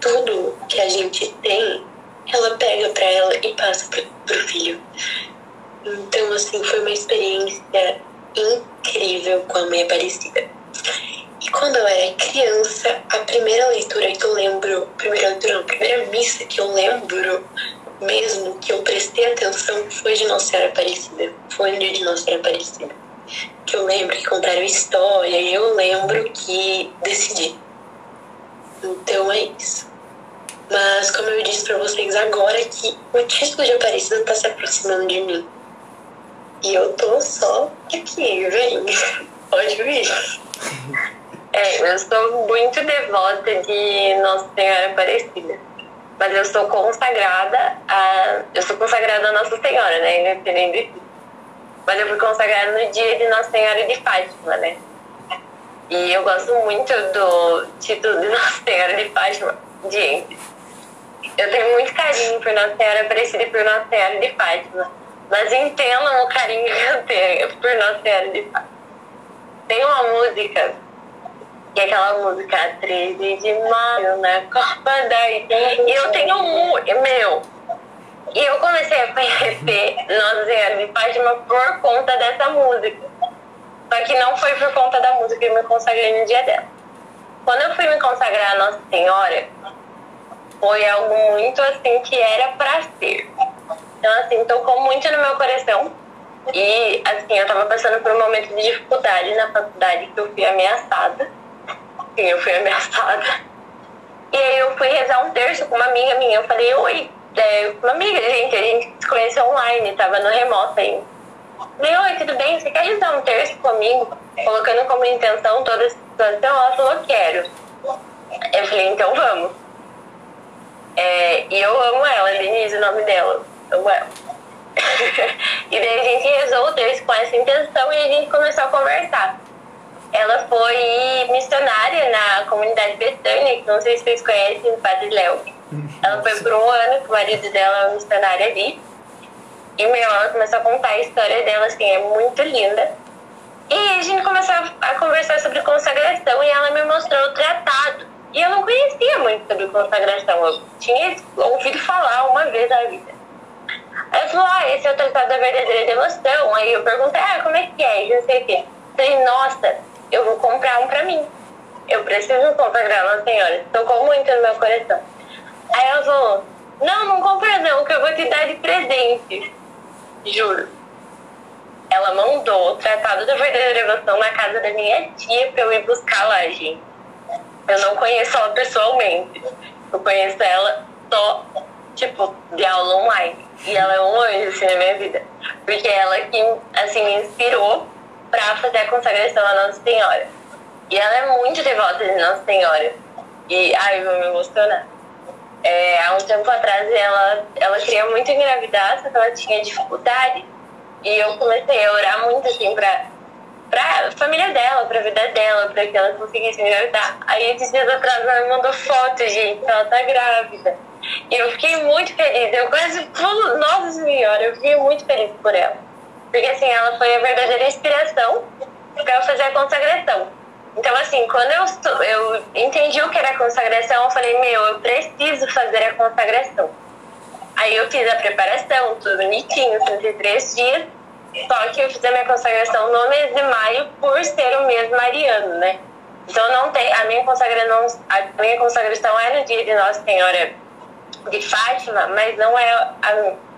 Tudo que a gente tem, ela pega para ela e passa pro, pro filho. Então, assim, foi uma experiência incrível com a Mãe Aparecida. E quando eu era criança, a primeira leitura que eu lembro, primeira leitura não, a primeira missa que eu lembro mesmo que eu prestei atenção foi de Nossa Senhora Aparecida. Foi no dia de Nossa Senhora Aparecida. Que eu lembro que contaram história e eu lembro que decidi. Então é isso. Mas como eu disse para vocês agora que o título de Aparecida tá se aproximando de mim. E eu tô só aqui, vem. Pode vir. É, eu sou muito devota de Nossa Senhora Aparecida. Mas eu sou consagrada a. Eu sou consagrada a Nossa Senhora, né? Independente de Mas eu fui consagrada no dia de Nossa Senhora de Fátima, né? E eu gosto muito do título de Nossa Senhora de Fátima. Gente, eu tenho muito carinho por Nossa Senhora Aparecida e por Nossa Senhora de Fátima. Mas entendam o carinho que eu tenho por Nossa Senhora de Fátima. Tem uma música que é aquela música 13 de maio na Copa da E eu tenho um, meu. E eu comecei a conhecer Nossa Senhora de Fátima por conta dessa música. Só que não foi por conta da música que eu me consagrei no dia dela. Quando eu fui me consagrar a Nossa Senhora, foi algo muito assim que era pra ser. Então, assim, tocou muito no meu coração. E, assim, eu tava passando por um momento de dificuldade na faculdade que eu fui ameaçada eu fui [laughs] ameaçada. E aí eu fui rezar um terço com uma amiga minha. Eu falei, oi, é, uma amiga, gente, a gente se conheceu online, tava no remoto ainda. Falei, oi, tudo bem? Você quer rezar um terço comigo? Colocando como intenção toda a situação, ela falou, quero. Eu falei, então vamos. É, e eu amo ela, Denise, o nome dela. Ela. [laughs] e daí a gente rezou o terço com essa intenção e a gente começou a conversar. Ela foi missionária na comunidade Betânia, que não sei se vocês conhecem, o Padre Léo. Ela foi por um ano que o marido dela é missionário ali. E, meu, ela começou a contar a história dela, assim, é muito linda. E a gente começou a conversar sobre consagração e ela me mostrou o tratado. E eu não conhecia muito sobre consagração, eu tinha ouvido falar uma vez na vida. Aí falou, ah, esse é o tratado da verdadeira devoção. Aí eu perguntei, ah, como é que é? E não sei o quê. Falei, nossa, eu vou comprar um pra mim. Eu preciso consagrar uma senhora. Tocou muito no meu coração. Aí ela falou, não, não compra não, que eu vou te dar de presente. Juro. Ela mandou o Tratado da Verdadeira Devoção na casa da minha tia pra eu ir buscar lá, gente. Eu não conheço ela pessoalmente. Eu conheço ela só, tipo, de aula online. E ela é um anjo, assim, na minha vida. Porque ela que, assim, me inspirou para fazer a consagração à Nossa Senhora. E ela é muito devota de Nossa Senhora. E, ai, vou me emocionar. É, há um tempo atrás ela, ela queria muito engravidar, só que ela tinha dificuldade. E eu comecei a orar muito assim pra, pra família dela, pra vida dela, pra que ela conseguisse engravidar. Aí esses dias atrás ela me mandou foto, gente, ela tá grávida. E eu fiquei muito feliz. Eu quase pulo, nossa senhora, eu fiquei muito feliz por ela. Porque assim, ela foi a verdadeira inspiração para eu fazer a consagração. Então, assim, quando eu, eu entendi o que era consagração, eu falei, meu, eu preciso fazer a consagração. Aí eu fiz a preparação, tudo bonitinho, 33 dias. Só que eu fiz a minha consagração no mês de maio por ser o mês mariano, né? Então não tem. A minha consagração, a minha consagração é no dia de Nossa Senhora de Fátima, mas não é, a,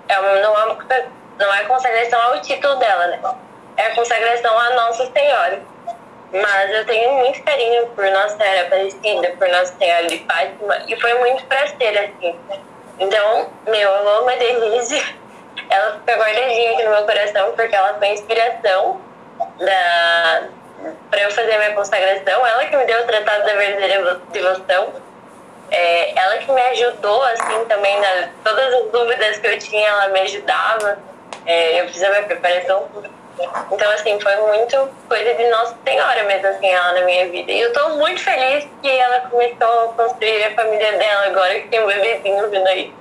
é não é não é consagração ao título dela, né? É a consagração à Nossa Senhora. Mas eu tenho muito carinho por Nossa Senhora Aparecida, por Nossa Senhora de Fátima, e foi muito prazer, assim. Então, meu, eu amo a Denise. Ela fica guardadinha aqui no meu coração, porque ela foi a inspiração da, para eu fazer a minha consagração. Ela que me deu o Tratado da Verdadeira Devoção. É, ela que me ajudou, assim, também, na, todas as dúvidas que eu tinha, ela me ajudava. É, eu fiz a minha preparação. Então, assim, foi muito coisa de Nossa Senhora mesmo, assim, ela na minha vida. E eu tô muito feliz que ela começou a construir a família dela agora, que tem um bebezinho vindo aí.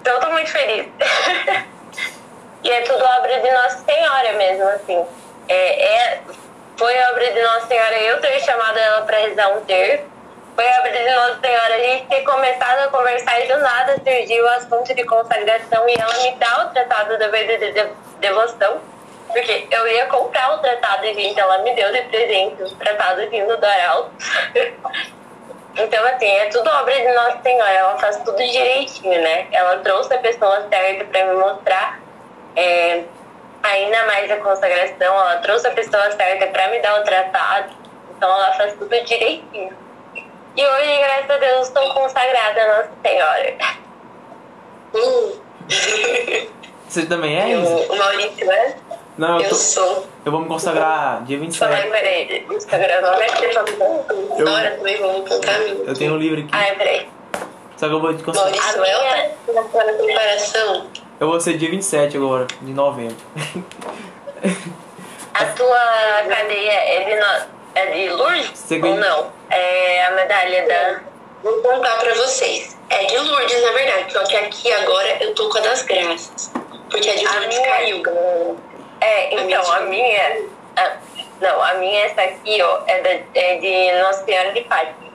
Então, eu tô muito feliz. [laughs] e é tudo obra de Nossa Senhora mesmo, assim. É, é, foi obra de Nossa Senhora eu ter chamado ela para rezar um terço. Foi de Nossa Senhora a gente ter começado a conversar e do nada surgiu o assunto de consagração e ela me dá o tratado da verdadeira devoção. Porque eu ia comprar o tratado, gente, ela me deu de presente o tratado vindo do Arauto. [laughs] então, assim, é tudo obra de Nossa Senhora, ela faz tudo direitinho, né? Ela trouxe a pessoa certa para me mostrar é, ainda mais a consagração, ela trouxe a pessoa certa para me dar o tratado, então ela faz tudo direitinho. E hoje, graças a Deus, estou consagrada a Nossa Senhora. Hum. Você também é, Eu, o Maurício é? Não, eu, Eu tô- sou. eu vou me consagrar dia Fala aí, 27. peraí, Instagram não é que Eu- Agora também vamos mim. Eu tenho um livro aqui, Ai, peraí. só que eu vou te consagrar. Maurício A é minha- tá na preparação. Eu vou ser dia 27 agora, de novembro. A tua cadeia é de, no... é de Lourdes Você ou não? É a medalha da... Vou contar pra vocês. É de Lourdes, na verdade. Só que aqui agora eu tô com a das graças. Porque a de Lourdes minha- caiu, galera. É, então, a minha... a- Não, a minha, essa aqui, ó, é, da, é de Nossa Senhora de Fátima.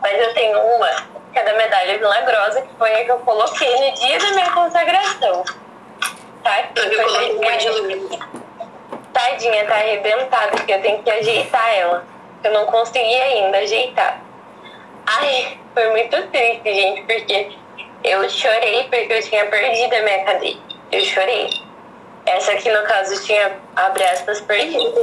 Mas eu tenho uma, que é da medalha milagrosa, que foi a que eu coloquei no dia da minha consagração. Tá? Eu Foi coloquei uma de Lourdes. Tadinha, tá arrebentada, porque eu tenho que ajeitar ela. Eu não consegui ainda ajeitar. Ai, foi muito triste, gente, porque eu chorei porque eu tinha perdido a minha cadeia. Eu chorei. Essa aqui, no caso, tinha, abre aspas, perdido.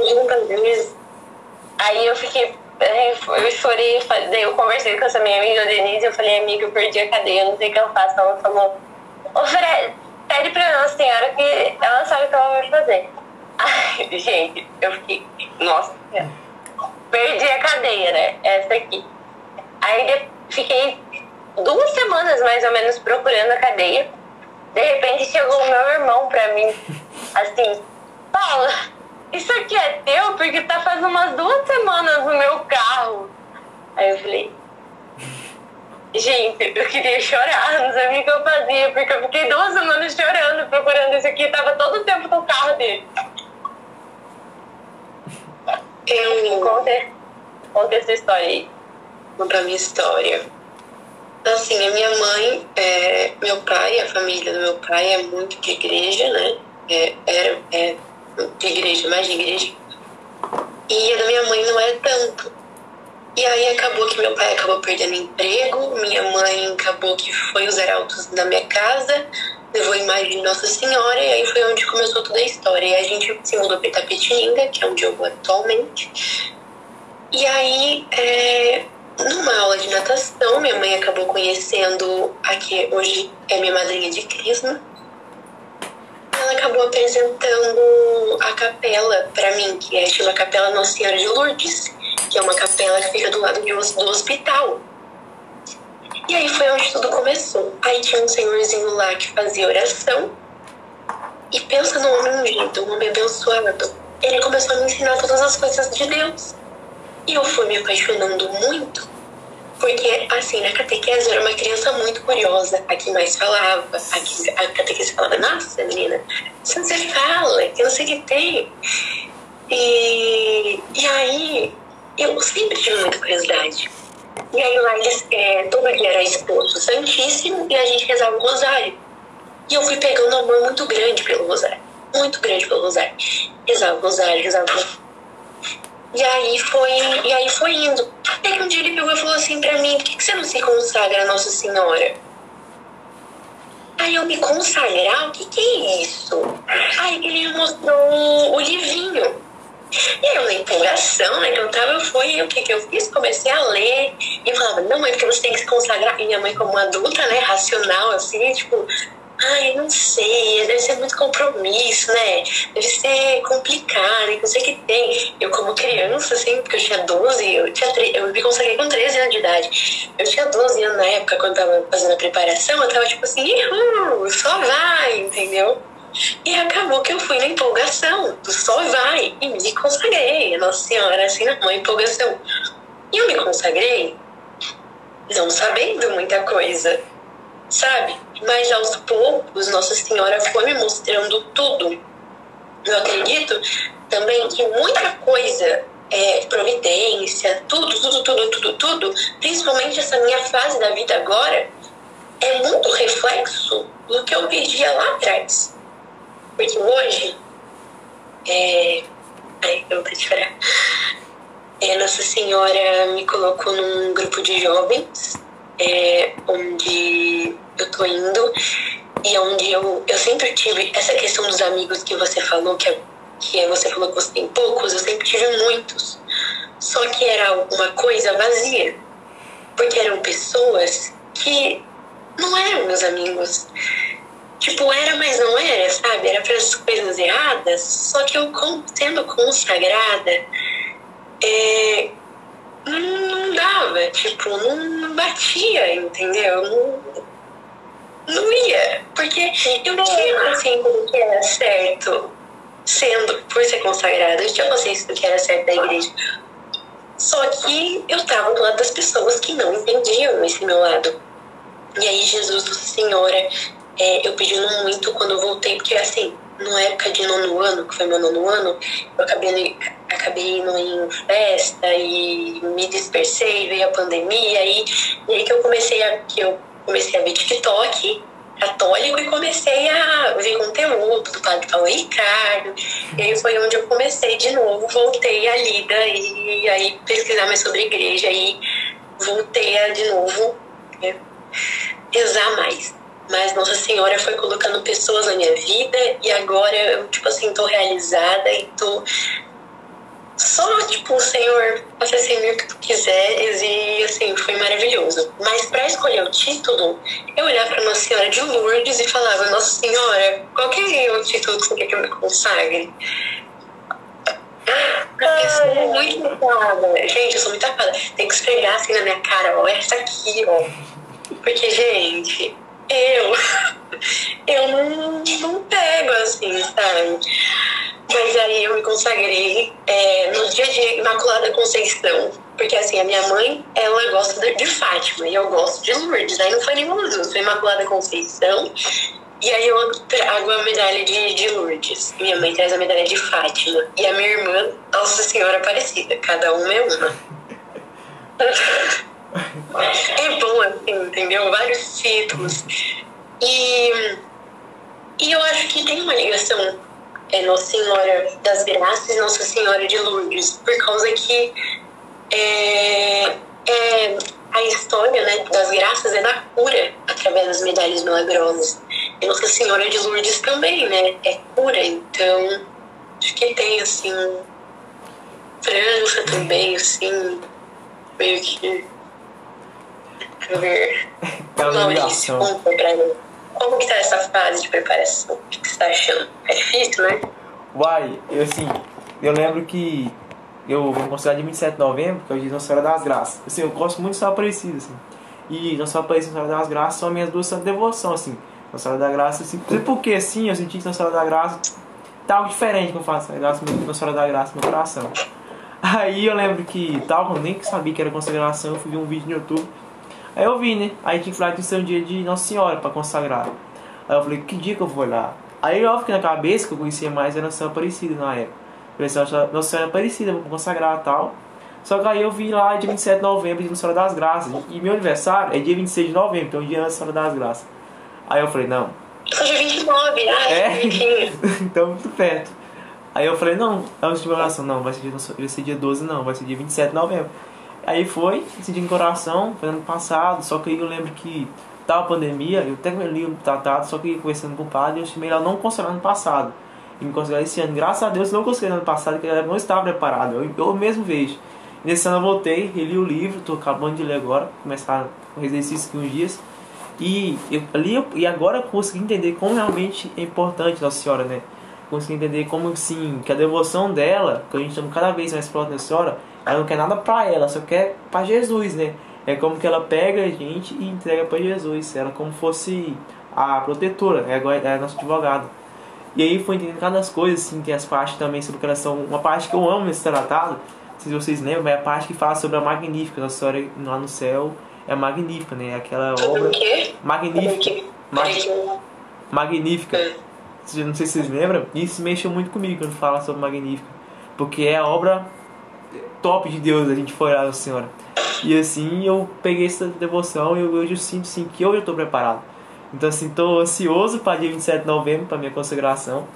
Aí eu fiquei. Eu chorei, daí eu conversei com essa minha amiga Denise, eu falei, amiga, eu perdi a cadeia, eu não sei o que eu faço. Ela falou, Fred, pede pra Nossa Senhora que ela sabe o que ela vai fazer. Ai, gente, eu fiquei, nossa, perdi a cadeia, né? Essa aqui. Aí fiquei duas semanas mais ou menos procurando a cadeia. De repente chegou o meu irmão pra mim, assim, Paula, isso aqui é teu? Porque tá fazendo umas duas semanas no meu carro. Aí eu falei, gente, eu queria chorar, não sabia o que eu fazia, porque eu fiquei duas semanas chorando, procurando isso aqui, tava todo o tempo no carro dele. Eu Conta, conta essa história aí. contar minha história. Assim, a minha mãe, é, meu pai, a família do meu pai é muito de igreja, né? É, era é, de igreja, mais de igreja. E a da minha mãe não é tanto. E aí acabou que meu pai acabou perdendo emprego, minha mãe acabou que foi os arautos da minha casa, levou a imagem de Nossa Senhora, e aí foi onde começou toda a história. E a gente se mudou para Itapetininga, que é onde eu vou atualmente. E aí, é, numa aula de natação, minha mãe acabou conhecendo a que hoje é minha madrinha de crisma. Ela acabou apresentando a capela para mim, que é chama Capela Nossa Senhora de Lourdes, que é uma capela que fica do lado de, do hospital. E aí foi onde tudo começou. Aí tinha um senhorzinho lá que fazia oração. E pensa num homem ungido, um homem abençoado. Ele começou a me ensinar todas as coisas de Deus. E eu fui me apaixonando muito, porque, assim, na catequese eu era uma criança muito curiosa. A que mais falava, a, que, a catequese falava, nossa, menina, isso você fala, que não sei o que tem. E, e aí, eu sempre tive muita curiosidade. E aí lá eles, é, todo dia era exposto Santíssimo e a gente rezava o rosário. E eu fui pegando um amor muito grande pelo rosário. Muito grande pelo rosário. Rezava o rosário, rezava o rosário. E aí foi, e aí foi indo. Até que um dia ele pegou e falou assim pra mim, por que, que você não se consagra a Nossa Senhora? Aí eu me consagrar? O que, que é isso? Aí ele me mostrou o livrinho. E eu na empolgação, né, que eu tava, eu fui, o que que eu fiz? Comecei a ler e eu falava, não, mãe, porque você tem que se consagrar. E minha mãe como adulta, né, racional, assim, tipo, ai, não sei, deve ser muito compromisso, né? Deve ser complicado, e não sei o que tem. Eu como criança, assim, porque eu tinha 12, eu, tinha tre- eu me consagrei com 13 anos de idade. Eu tinha 12 anos na época, quando tava fazendo a preparação, eu tava tipo assim, só vai, entendeu? E acabou que eu fui na empolgação do só vai e me consagrei. Nossa Senhora, assim, uma empolgação. E eu me consagrei não sabendo muita coisa, sabe? Mas aos poucos, Nossa Senhora foi me mostrando tudo. Eu acredito também que muita coisa é, providência, tudo, tudo, tudo, tudo, tudo, principalmente essa minha fase da vida agora, é muito reflexo do que eu pedia lá atrás. Porque hoje, é... Ai, eu vou chorar. É, Nossa Senhora me colocou num grupo de jovens, é, onde eu tô indo, e onde eu, eu sempre tive essa questão dos amigos que você falou, que é que você falou que você tem poucos, eu sempre tive muitos. Só que era uma coisa vazia. Porque eram pessoas que não eram meus amigos. Tipo, era, mas não era, sabe? Era para as coisas erradas. Só que eu, sendo consagrada, é, não, não dava. Tipo, não, não batia, entendeu? Não, não ia. Porque eu tinha consciência do que era certo sendo, por ser consagrada, eu tinha consciência do que era certo da igreja. Só que eu estava do lado das pessoas que não entendiam esse meu lado. E aí, Jesus, Senhora, é, eu pedindo muito quando eu voltei, porque assim, na época de nono ano, que foi meu nono ano, eu acabei, acabei indo em festa e me dispersei, veio a pandemia, e, e aí que eu comecei a, que eu comecei a ver TikTok católico e comecei a ver conteúdo do Padre Paulo Ricardo. E aí foi onde eu comecei de novo, voltei a lida e aí pesquisar mais sobre igreja e voltei a de novo né, rezar mais. Mas Nossa Senhora foi colocando pessoas na minha vida e agora eu, tipo assim, tô realizada e tô só, tipo, o Senhor, faça assim o que tu quiseres e, assim, foi maravilhoso. Mas para escolher o título, eu olhava para Nossa Senhora de Lourdes e falava, Nossa Senhora, qual que é o título que você quer que eu me consagre? eu sou muito tapada. Gente, eu sou muito tapada. Tem que esfregar assim na minha cara, ó, essa aqui, ó. Porque, gente, eu, [laughs] eu não, não pego assim, sabe? Mas aí eu me consagrei é, no dia de Imaculada Conceição. Porque assim, a minha mãe, ela gosta de Fátima e eu gosto de Lourdes. Aí não foi nenhuma das duas, foi Imaculada Conceição. E aí eu trago a medalha de, de Lourdes. Minha mãe traz a medalha de Fátima. E a minha irmã, Nossa Senhora Aparecida. Cada uma é uma. [laughs] é bom assim, entendeu? Vários títulos. E, e eu acho que tem uma ligação é, Nossa Senhora das Graças e Nossa Senhora de Lourdes, por causa que é, é, a história né, das graças é da cura através das medalhas milagrosas. E Nossa Senhora de Lourdes também, né? É cura, então acho que tem assim. França também, assim, meio que. Ver. Maurício, conta pra mim. Como que tá essa fase de preparação? O que você tá achando? É difícil, né? Uai, eu assim, eu lembro que eu vou considerar de 27 de novembro, que é o dia Nossa Senhora das Graças. Assim, eu gosto muito de Senhora Aparecida, assim. E Nossa Aparecida e Nossa Senhora das Graças são minhas duas santas devoção, assim. Nossa Senhora da Graça, assim. Porque, assim, eu senti que Nossa Senhora da Graça tá algo diferente que eu faço. Nossa Senhora da Graça no coração. Aí eu lembro que tal, eu nem sabia que era consagração, eu fui ver um vídeo no YouTube Aí eu vi, né? Aí tinha que falar que ser um dia de Nossa Senhora para consagrar. Aí eu falei, que dia que eu vou olhar? Aí eu fiquei na cabeça que eu conhecia mais era Nossa Senhora Aparecida na época. Falei, Nossa Senhora Aparecida, vou consagrar e tal. Só que aí eu vi lá dia 27 de novembro, de Nossa Senhora das Graças. E meu aniversário é dia 26 de novembro, então é dia antes da Senhora das Graças. Aí eu falei, não. Hoje é 29, ai, é? [laughs] então, muito perto. Aí eu falei, não, é uma oração, não, vai ser, dia, vai ser dia 12, não, vai ser dia 27 de novembro. Aí foi, senti no coração, foi ano passado, só que eu lembro que tava pandemia, eu até li o tratado, só que conversando com o padre, eu achei melhor não consagrar ano passado. E me consagrar esse ano. Graças a Deus não consegui ano passado, porque eu não estava preparado, eu, eu mesmo vejo. Nesse ano eu voltei, reli o livro, estou acabando de ler agora, começar o exercício aqui uns dias. E eu li e agora eu consegui entender como realmente é importante Nossa Senhora, né? Consegui entender como assim, que a devoção dela, que a gente está cada vez mais próximo da Senhora, ela não quer nada pra ela, só quer pra Jesus, né? é como que ela pega a gente e entrega para Jesus. Ela como fosse a protetora, é, é a nossa advogada. E aí foi entendendo cada coisa, assim, tem as partes também sobre que elas são. Uma parte que eu amo nesse tratado, não sei se vocês lembram, é a parte que fala sobre a Magnífica, a história lá no céu é magnífica, né? Aquela obra o quê? magnífica. Mag- Mag... magnífica. Vocês- Não sei se vocês lembram, isso mexeu muito comigo quando fala sobre Magnífica. Porque é a obra top de Deus, a gente foi lá Nossa Senhora. E assim eu peguei essa devoção e eu, hoje eu sinto assim, que eu já estou preparado. Então assim, estou ansioso para dia 27 de novembro, para minha consagração.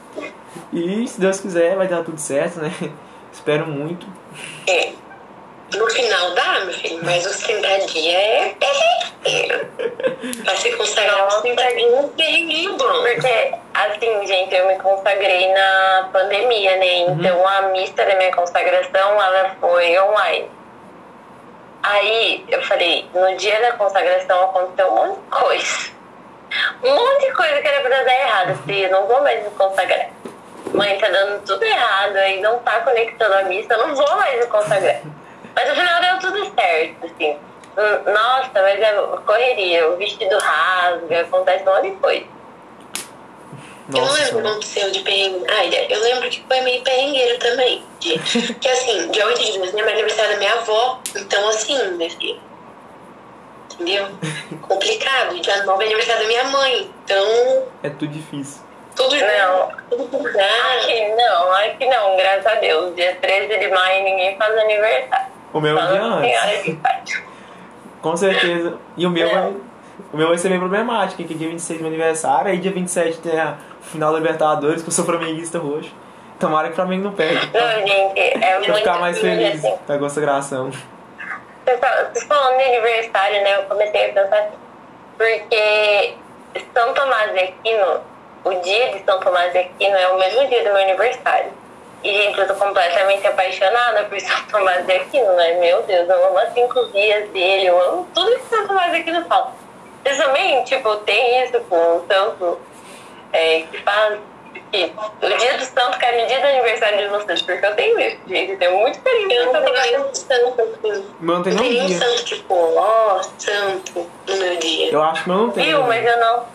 E se Deus quiser, vai dar tudo certo, né? [laughs] Espero muito. No final dá, meu filho, mas os 30 dias é perreiro. Pra se consagrar 30 dias é um perreguinho bom. Porque, assim, gente, eu me consagrei na pandemia, né? Então a missa da minha consagração, ela foi online. Aí eu falei, no dia da consagração aconteceu um monte de coisa. Um monte de coisa que era pra dar errado. Eu falei, eu não vou mais me consagrar. Mãe, tá dando tudo errado, aí não tá conectando a missa, eu não vou mais me consagrar. Mas no final deu tudo certo, assim. Nossa, mas é correria, o vestido rasga, acontece um monte de coisa. Eu não Nossa lembro o que aconteceu de perrengue. Ah, eu lembro que foi meio perrengueiro também. De, [laughs] que assim, dia 8 de dezembro é aniversário da minha avó. Então, assim, minha filha. Entendeu? Complicado. Dia 9 é aniversário da minha mãe. Então, É tudo difícil. tudo Não. Tudo. Aqui não, aqui não, graças a Deus. Dia 13 de maio ninguém faz aniversário. O meu é dia a antes. senhora que faz. Com certeza. E o meu É. vai. O meu vai ser bem problemático, que dia 26 é meu aniversário, aí dia 27 tem a final da Libertadores, que eu sou flamenguista roxo. Tomara que o Flamengo não perde. Não, gente, é muito ficar mais feliz assim. da consagração. Pessoal, Vocês falando de aniversário, né? Eu comecei a pensar assim, porque São Tomás de Aquino, o dia de São Tomás de Aquino é o mesmo dia do meu aniversário. E, gente, eu tô completamente apaixonada por São Tomás de Aquino, né? Meu Deus, eu amo as cinco dias dele, eu amo tudo que São Tomás de Aquino fala. Vocês também, tipo, tem isso com o santo é, que fala que o dia do santo cai no dia do aniversário de vocês, porque eu tenho isso, gente, eu tenho muito carinho Eu tenho Tomás de nenhum santo assim. O meu não tem dia. santo, tipo, ó, santo no meu dia. Eu acho que o meu não tem. Viu, mas eu não.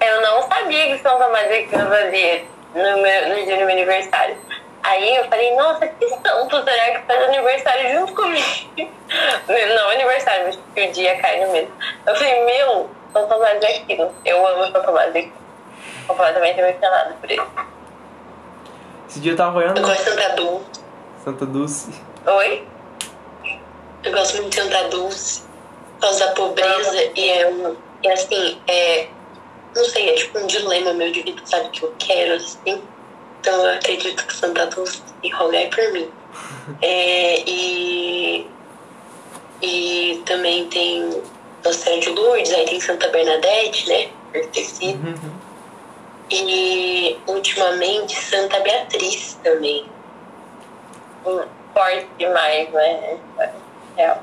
Eu não sabia que São Tomás de Aquino fazia no, meu, no dia do meu aniversário. Aí eu falei, nossa, que santo será que faz aniversário junto comigo? [laughs] Não aniversário, mas que o dia cai no mesmo. Eu falei, meu, São Tomás de Aquino. Eu amo São Tomás de Aquino. Completamente emocionada por ele. Esse dia eu tava olhando Eu gosto de Santa Dulce. Santa Dulce. Oi? Eu gosto muito de Santa Dulce. Por causa da pobreza. E é um. E assim, é. Não sei, é tipo um dilema meu de vida, sabe? Que eu quero, assim. Então eu acredito que Santa Dulce rogai por mim. [laughs] É, e. E também tem Nossa Senhora de Lourdes, aí tem Santa Bernadette, né? Uhum. E ultimamente Santa Beatriz também. Hum, Forte demais, né? Real.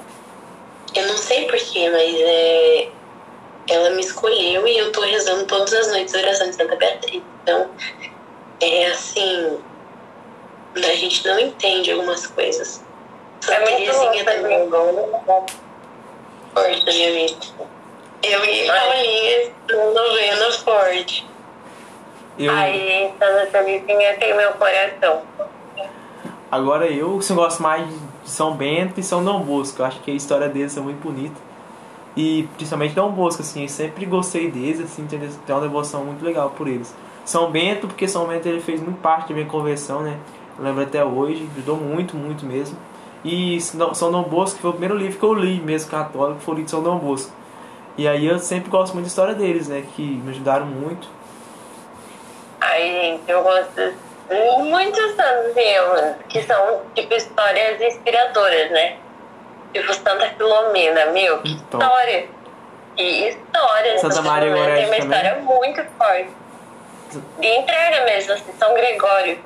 Eu não sei porquê, mas é. Ela me escolheu e eu tô rezando todas as noites a oração de Santa Beatriz. Então, é assim. A gente não entende algumas coisas. É Santa muito Terezinha também bom. forte minha vida. Eu e Paulinha, novena forte. Eu, Aí, Santa Teresinha tem meu coração. agora eu assim, gosto mais de São Bento e São Dom Bosco. Eu acho que a história deles é muito bonita. E principalmente Dom Bosco, assim, eu sempre gostei deles, assim, entendeu? Tenho uma devoção muito legal por eles. São Bento, porque São Bento ele fez muito parte da minha conversão, né? Eu lembro até hoje, ajudou muito, muito mesmo. E São Dom Bosco que foi o primeiro livro que eu li mesmo católico, foi o livro de São Dom Bosco. E aí eu sempre gosto muito da história deles, né? Que me ajudaram muito. Ai, gente, eu gosto muitos santos, que são, tipo, histórias inspiradoras, né? Tipo, Santa Filomena, meu, que Então. história! Que história! Santa Maria Filomena tem uma também. história muito forte. De entrega mesmo, assim, São Gregório.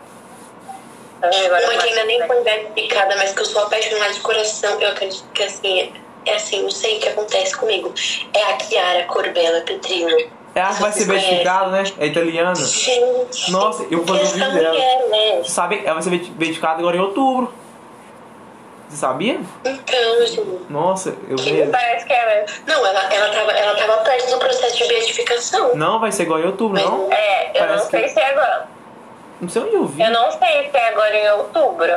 São Gregório Uma que ainda nem foi identificada, mas que eu sou apaixonada de coração. Eu acredito que assim, é assim, não sei o que acontece comigo. É a Chiara Corbella Petrino. É a que vai ser beatificada, né? É italiana. Gente, Nossa, eu vou fazer um vídeo dela. mulher, né? Sabe, ela vai ser beatificada agora em outubro. Você sabia? Então, gente. Nossa, eu Que mesmo. parece que é mesmo. Não, ela, ela, tava, ela tava perto do processo de beatificação. Não, vai ser igual em outubro, não? É, eu Parece não sei que- se é agora. Não sei onde eu vi. Eu não sei se é agora em outubro.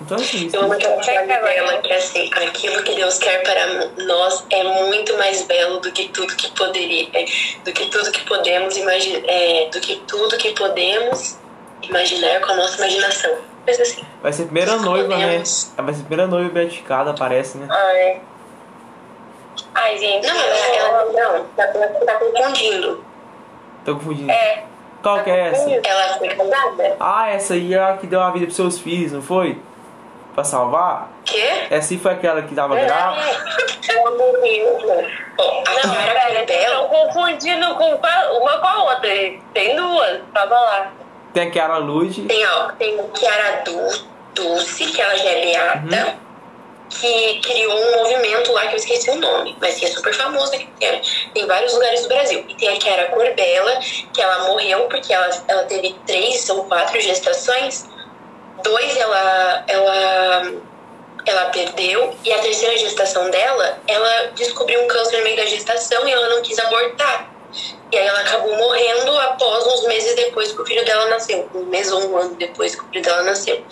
Então, assim, Eu amo aquela Não sei frase se é dela agora. que é assim, aquilo que Deus quer para nós é muito mais belo do que tudo que poderia, é, do que tudo que podemos imaginar, é, do que tudo que podemos imaginar com a nossa imaginação. Mas assim, vai ser a primeira noiva, né? Vai ser a primeira noiva beatificada, parece, né? Ai. Ai, gente. não, ela, ela não, tá, tá confundindo. Tô confundindo. É. Qual que é essa? Ela foi casada? Ah, essa aí é a que deu a vida pros seus filhos, não foi? Pra salvar? Quê? Essa aí foi aquela que tava grávida? Ela morreu. A Não, pera, vocês estão Corbella, confundindo com qual- uma com a outra. Tem duas, tava lá. Tem a Kiara Lud. tem, ó, tem Kiara Du- Dulce, que ela já é beata, que criou um movimento lá que eu esqueci o nome, mas que é super famoso aqui é, em vários lugares do Brasil. E tem a Kiara Corbella, que ela morreu porque ela, ela teve três ou quatro gestações. Dois ela, ela, ela perdeu, e a terceira gestação dela, ela descobriu um câncer no meio da gestação e ela não quis abortar. E aí ela acabou morrendo após uns meses depois que o filho dela nasceu. Um mês ou um ano depois que o filho dela nasceu.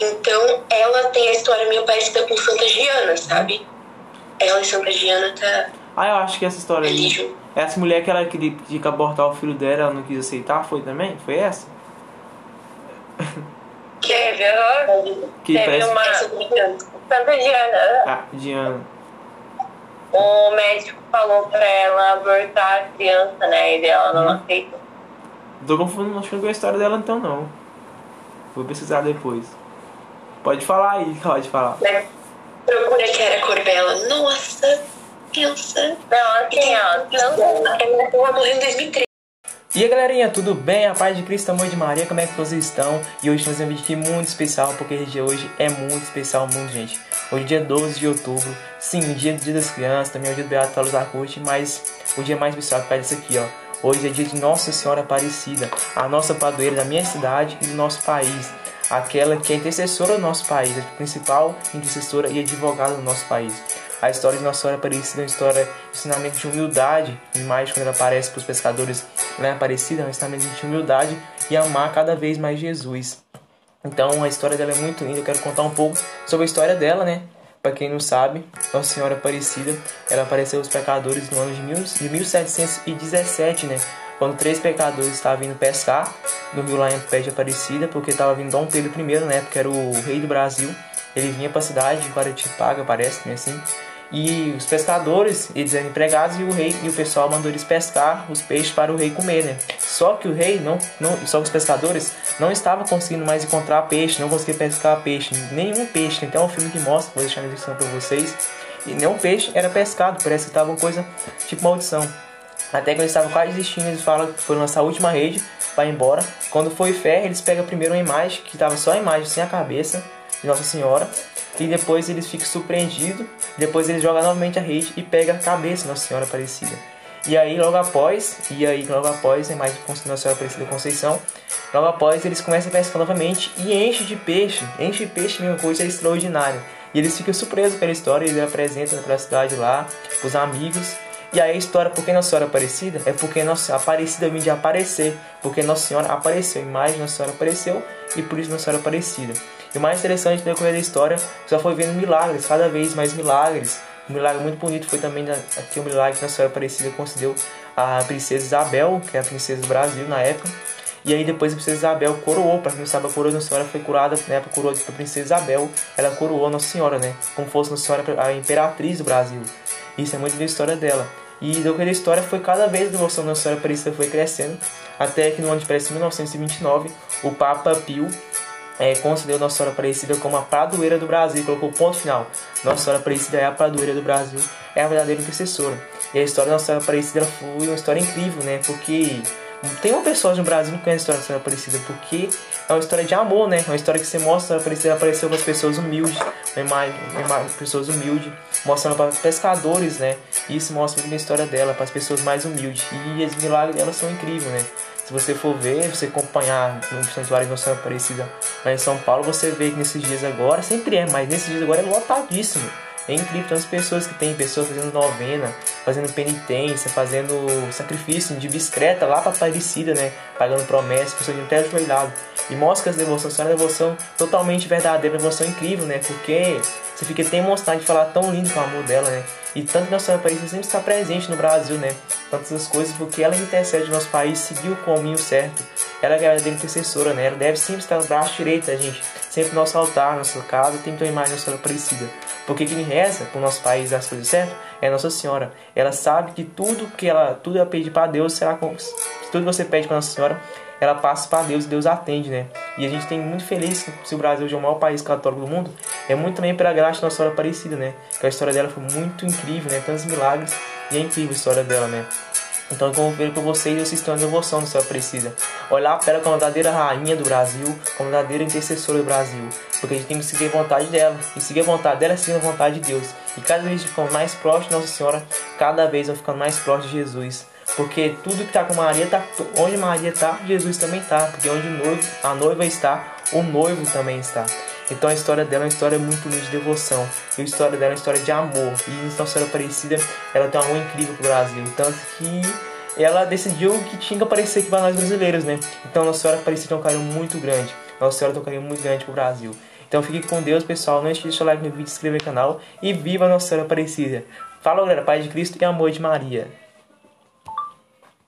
Então, ela tem a história meio parecida com Santa Giana, sabe? Ela e Santa Giana tá Ah, eu acho que essa história aí. Essa mulher que ela queria pedir que abortar o filho dela, ela não quis aceitar, foi também? Foi essa? Ó. Que Teve parece. uma. Santa Diana. Ah, Diana. O médico falou pra ela abortar a criança, né? E ela não aceitou. Tô confundindo, acho que não com a história dela então não. Vou pesquisar depois. Pode falar aí, [laughs] pode falar. Né? Procura que era Corbella. Nossa, pensa. Não, assim, ó. Tanto Ela morreu em 2013. E aí galerinha, tudo bem? A paz de Cristo, amor de Maria, como é que vocês estão? E hoje temos um vídeo aqui muito especial, porque esse dia hoje é muito especial, muito gente. Hoje é dia 12 de outubro, sim, o dia do dia das crianças, também é o dia do Beato Carlos da Corte, mas o dia mais especial por causa disso aqui, ó. Hoje é dia de Nossa Senhora Aparecida, a nossa padroeira da minha cidade e do nosso país. Aquela que é intercessora do nosso país, a principal intercessora e advogada do nosso país. A história de Nossa Senhora Aparecida é uma história de ensinamento de humildade, mais quando ela aparece para os pescadores lá em Aparecida, é um ensinamento de humildade e amar cada vez mais Jesus. Então a história dela é muito linda, eu quero contar um pouco sobre a história dela, né? Para quem não sabe, Nossa Senhora Aparecida, ela apareceu aos pecadores no ano de, mil, de 1717, né? Quando três pecadores estavam vindo pescar no rio lá em pé de Aparecida, porque estava vindo Dom Pedro I, né? Porque era o rei do Brasil. Ele vinha para a cidade de Guaratipaga, parece, né? Assim. E os pescadores, eles eram empregados e o rei e o pessoal mandou eles pescar os peixes para o rei comer, né? Só que o rei não, não só que os pescadores não estavam conseguindo mais encontrar peixe, não conseguiam pescar peixe, nenhum peixe. Tem até um filme que mostra, vou deixar na descrição para vocês. E nenhum peixe era pescado, parece que estava uma coisa tipo maldição. Até que eles estavam quase desistindo, eles falam que foi lançar a última rede ir embora. Quando foi fé, eles pegam primeiro uma imagem que estava só a imagem sem a cabeça de Nossa Senhora e depois eles ficam surpreendidos. Depois eles jogam novamente a rede e pegam a cabeça de Nossa Senhora Aparecida. E aí logo após, e aí logo após imagem de Nossa Senhora Aparecida Conceição, logo após eles começam a pescar novamente e enche de peixe, enche de peixe, mesma coisa extraordinária. E eles ficam surpresos pela história, eles apresentam para a cidade lá, os amigos. E aí a história, por que Nossa Senhora Aparecida? É porque Nossa Aparecida vem de aparecer, porque Nossa Senhora apareceu, a imagem de Nossa Senhora apareceu e por isso Nossa Senhora Aparecida. E o mais interessante no decorrer da história, só foi vendo milagres, cada vez mais milagres. Um milagre muito bonito foi também aqui o milagre que Nossa Senhora Aparecida concedeu à princesa Isabel, que é a princesa do Brasil na época. E aí depois a princesa Isabel coroou, para quem não sabe, a coroa de Nossa Senhora foi curada, na época coroa da princesa Isabel, ela coroou Nossa Senhora, né? Como fosse Nossa Senhora a imperatriz do Brasil. Isso é muito da história dela. E do que a história foi cada vez a devoção da Nossa Senhora Aparecida foi crescendo, até que no ano de 1929, o Papa Pio é, concedeu Nossa Senhora Aparecida como a padroeira do Brasil, colocou ponto final. Nossa Senhora Aparecida é a padroeira do Brasil, é a verdadeira intercessora. E a história da Nossa Senhora Aparecida foi uma história incrível, né? Porque tem uma pessoa no Brasil que conhece a história da Senhora Aparecida, porque é uma história de amor, né? É uma história que você mostra a Aparecida apareceu para as pessoas humildes, uma imagem, pessoas humildes, mostrando para pescadores, né? E isso mostra muito a história dela, para as pessoas mais humildes. E os milagres dela são incríveis, né? Se você for ver, você acompanhar no Santuário de Nossa Senhora Aparecida lá em São Paulo, você vê que nesses dias agora, sempre é, mas nesses dias agora é lotadíssimo. É incrível tantas pessoas que tem, pessoas fazendo novena, fazendo penitência, fazendo sacrifício de bicicleta lá para Aparecida, né? Pagando promessas, pessoas de até ajoelhado. E mostra que as devoções são uma devoção totalmente verdadeira, uma devoção incrível, né? Porque você fica tem vontade de falar tão lindo com o amor dela, né? E tanto que Nossa Senhora Aparecida sempre está presente no Brasil, né? Tantas as coisas, porque ela intercede no nosso país, seguiu o caminho certo. Ela é a verdadeira intercessora, né? Ela deve sempre estar no braço direito da gente. Sempre no nosso altar, nossa casa, tem uma imagem Nossa Senhora Aparecida. Porque quem reza para o nosso país as coisas certas é Nossa Senhora. Ela sabe que tudo que ela, tudo ela pede para Deus será se tudo você pede para Nossa Senhora, ela passa para Deus e Deus atende, né? E a gente tem muito feliz se o Brasil é o maior país católico do mundo, é muito também pela graça da Nossa Senhora Aparecida, né? Que a história dela foi muito incrível, né? Tantos milagres e é incrível a história dela, né? Então, como ver com vocês, têm uma devoção do céu precisa. Olhar para ela como a verdadeira rainha do Brasil, como verdadeira intercessora do Brasil. Porque a gente tem que seguir a vontade dela. E seguir a vontade dela é seguir a vontade de Deus. E cada vez ficamos mais próximos de Nossa Senhora, cada vez vamos ficando mais próximos de Jesus. Porque tudo que está com Maria, tá, onde Maria está, Jesus também está. Porque onde noivo, a noiva está, o noivo também está. Então a história dela é uma história muito de devoção. E a história dela é uma história de amor. E Nossa Senhora Aparecida, ela tem um amor incrível pro Brasil. Tanto que ela decidiu que tinha que aparecer aqui para nós brasileiros, né? Então Nossa Senhora Aparecida tem um carinho muito grande. Nossa Senhora tem um carinho muito grande pro Brasil. Então fique com Deus, pessoal. Não esqueça de deixar o like no vídeo, se inscrever no canal. E viva Nossa Senhora Aparecida. Fala, galera. Paz de Cristo e amor de Maria.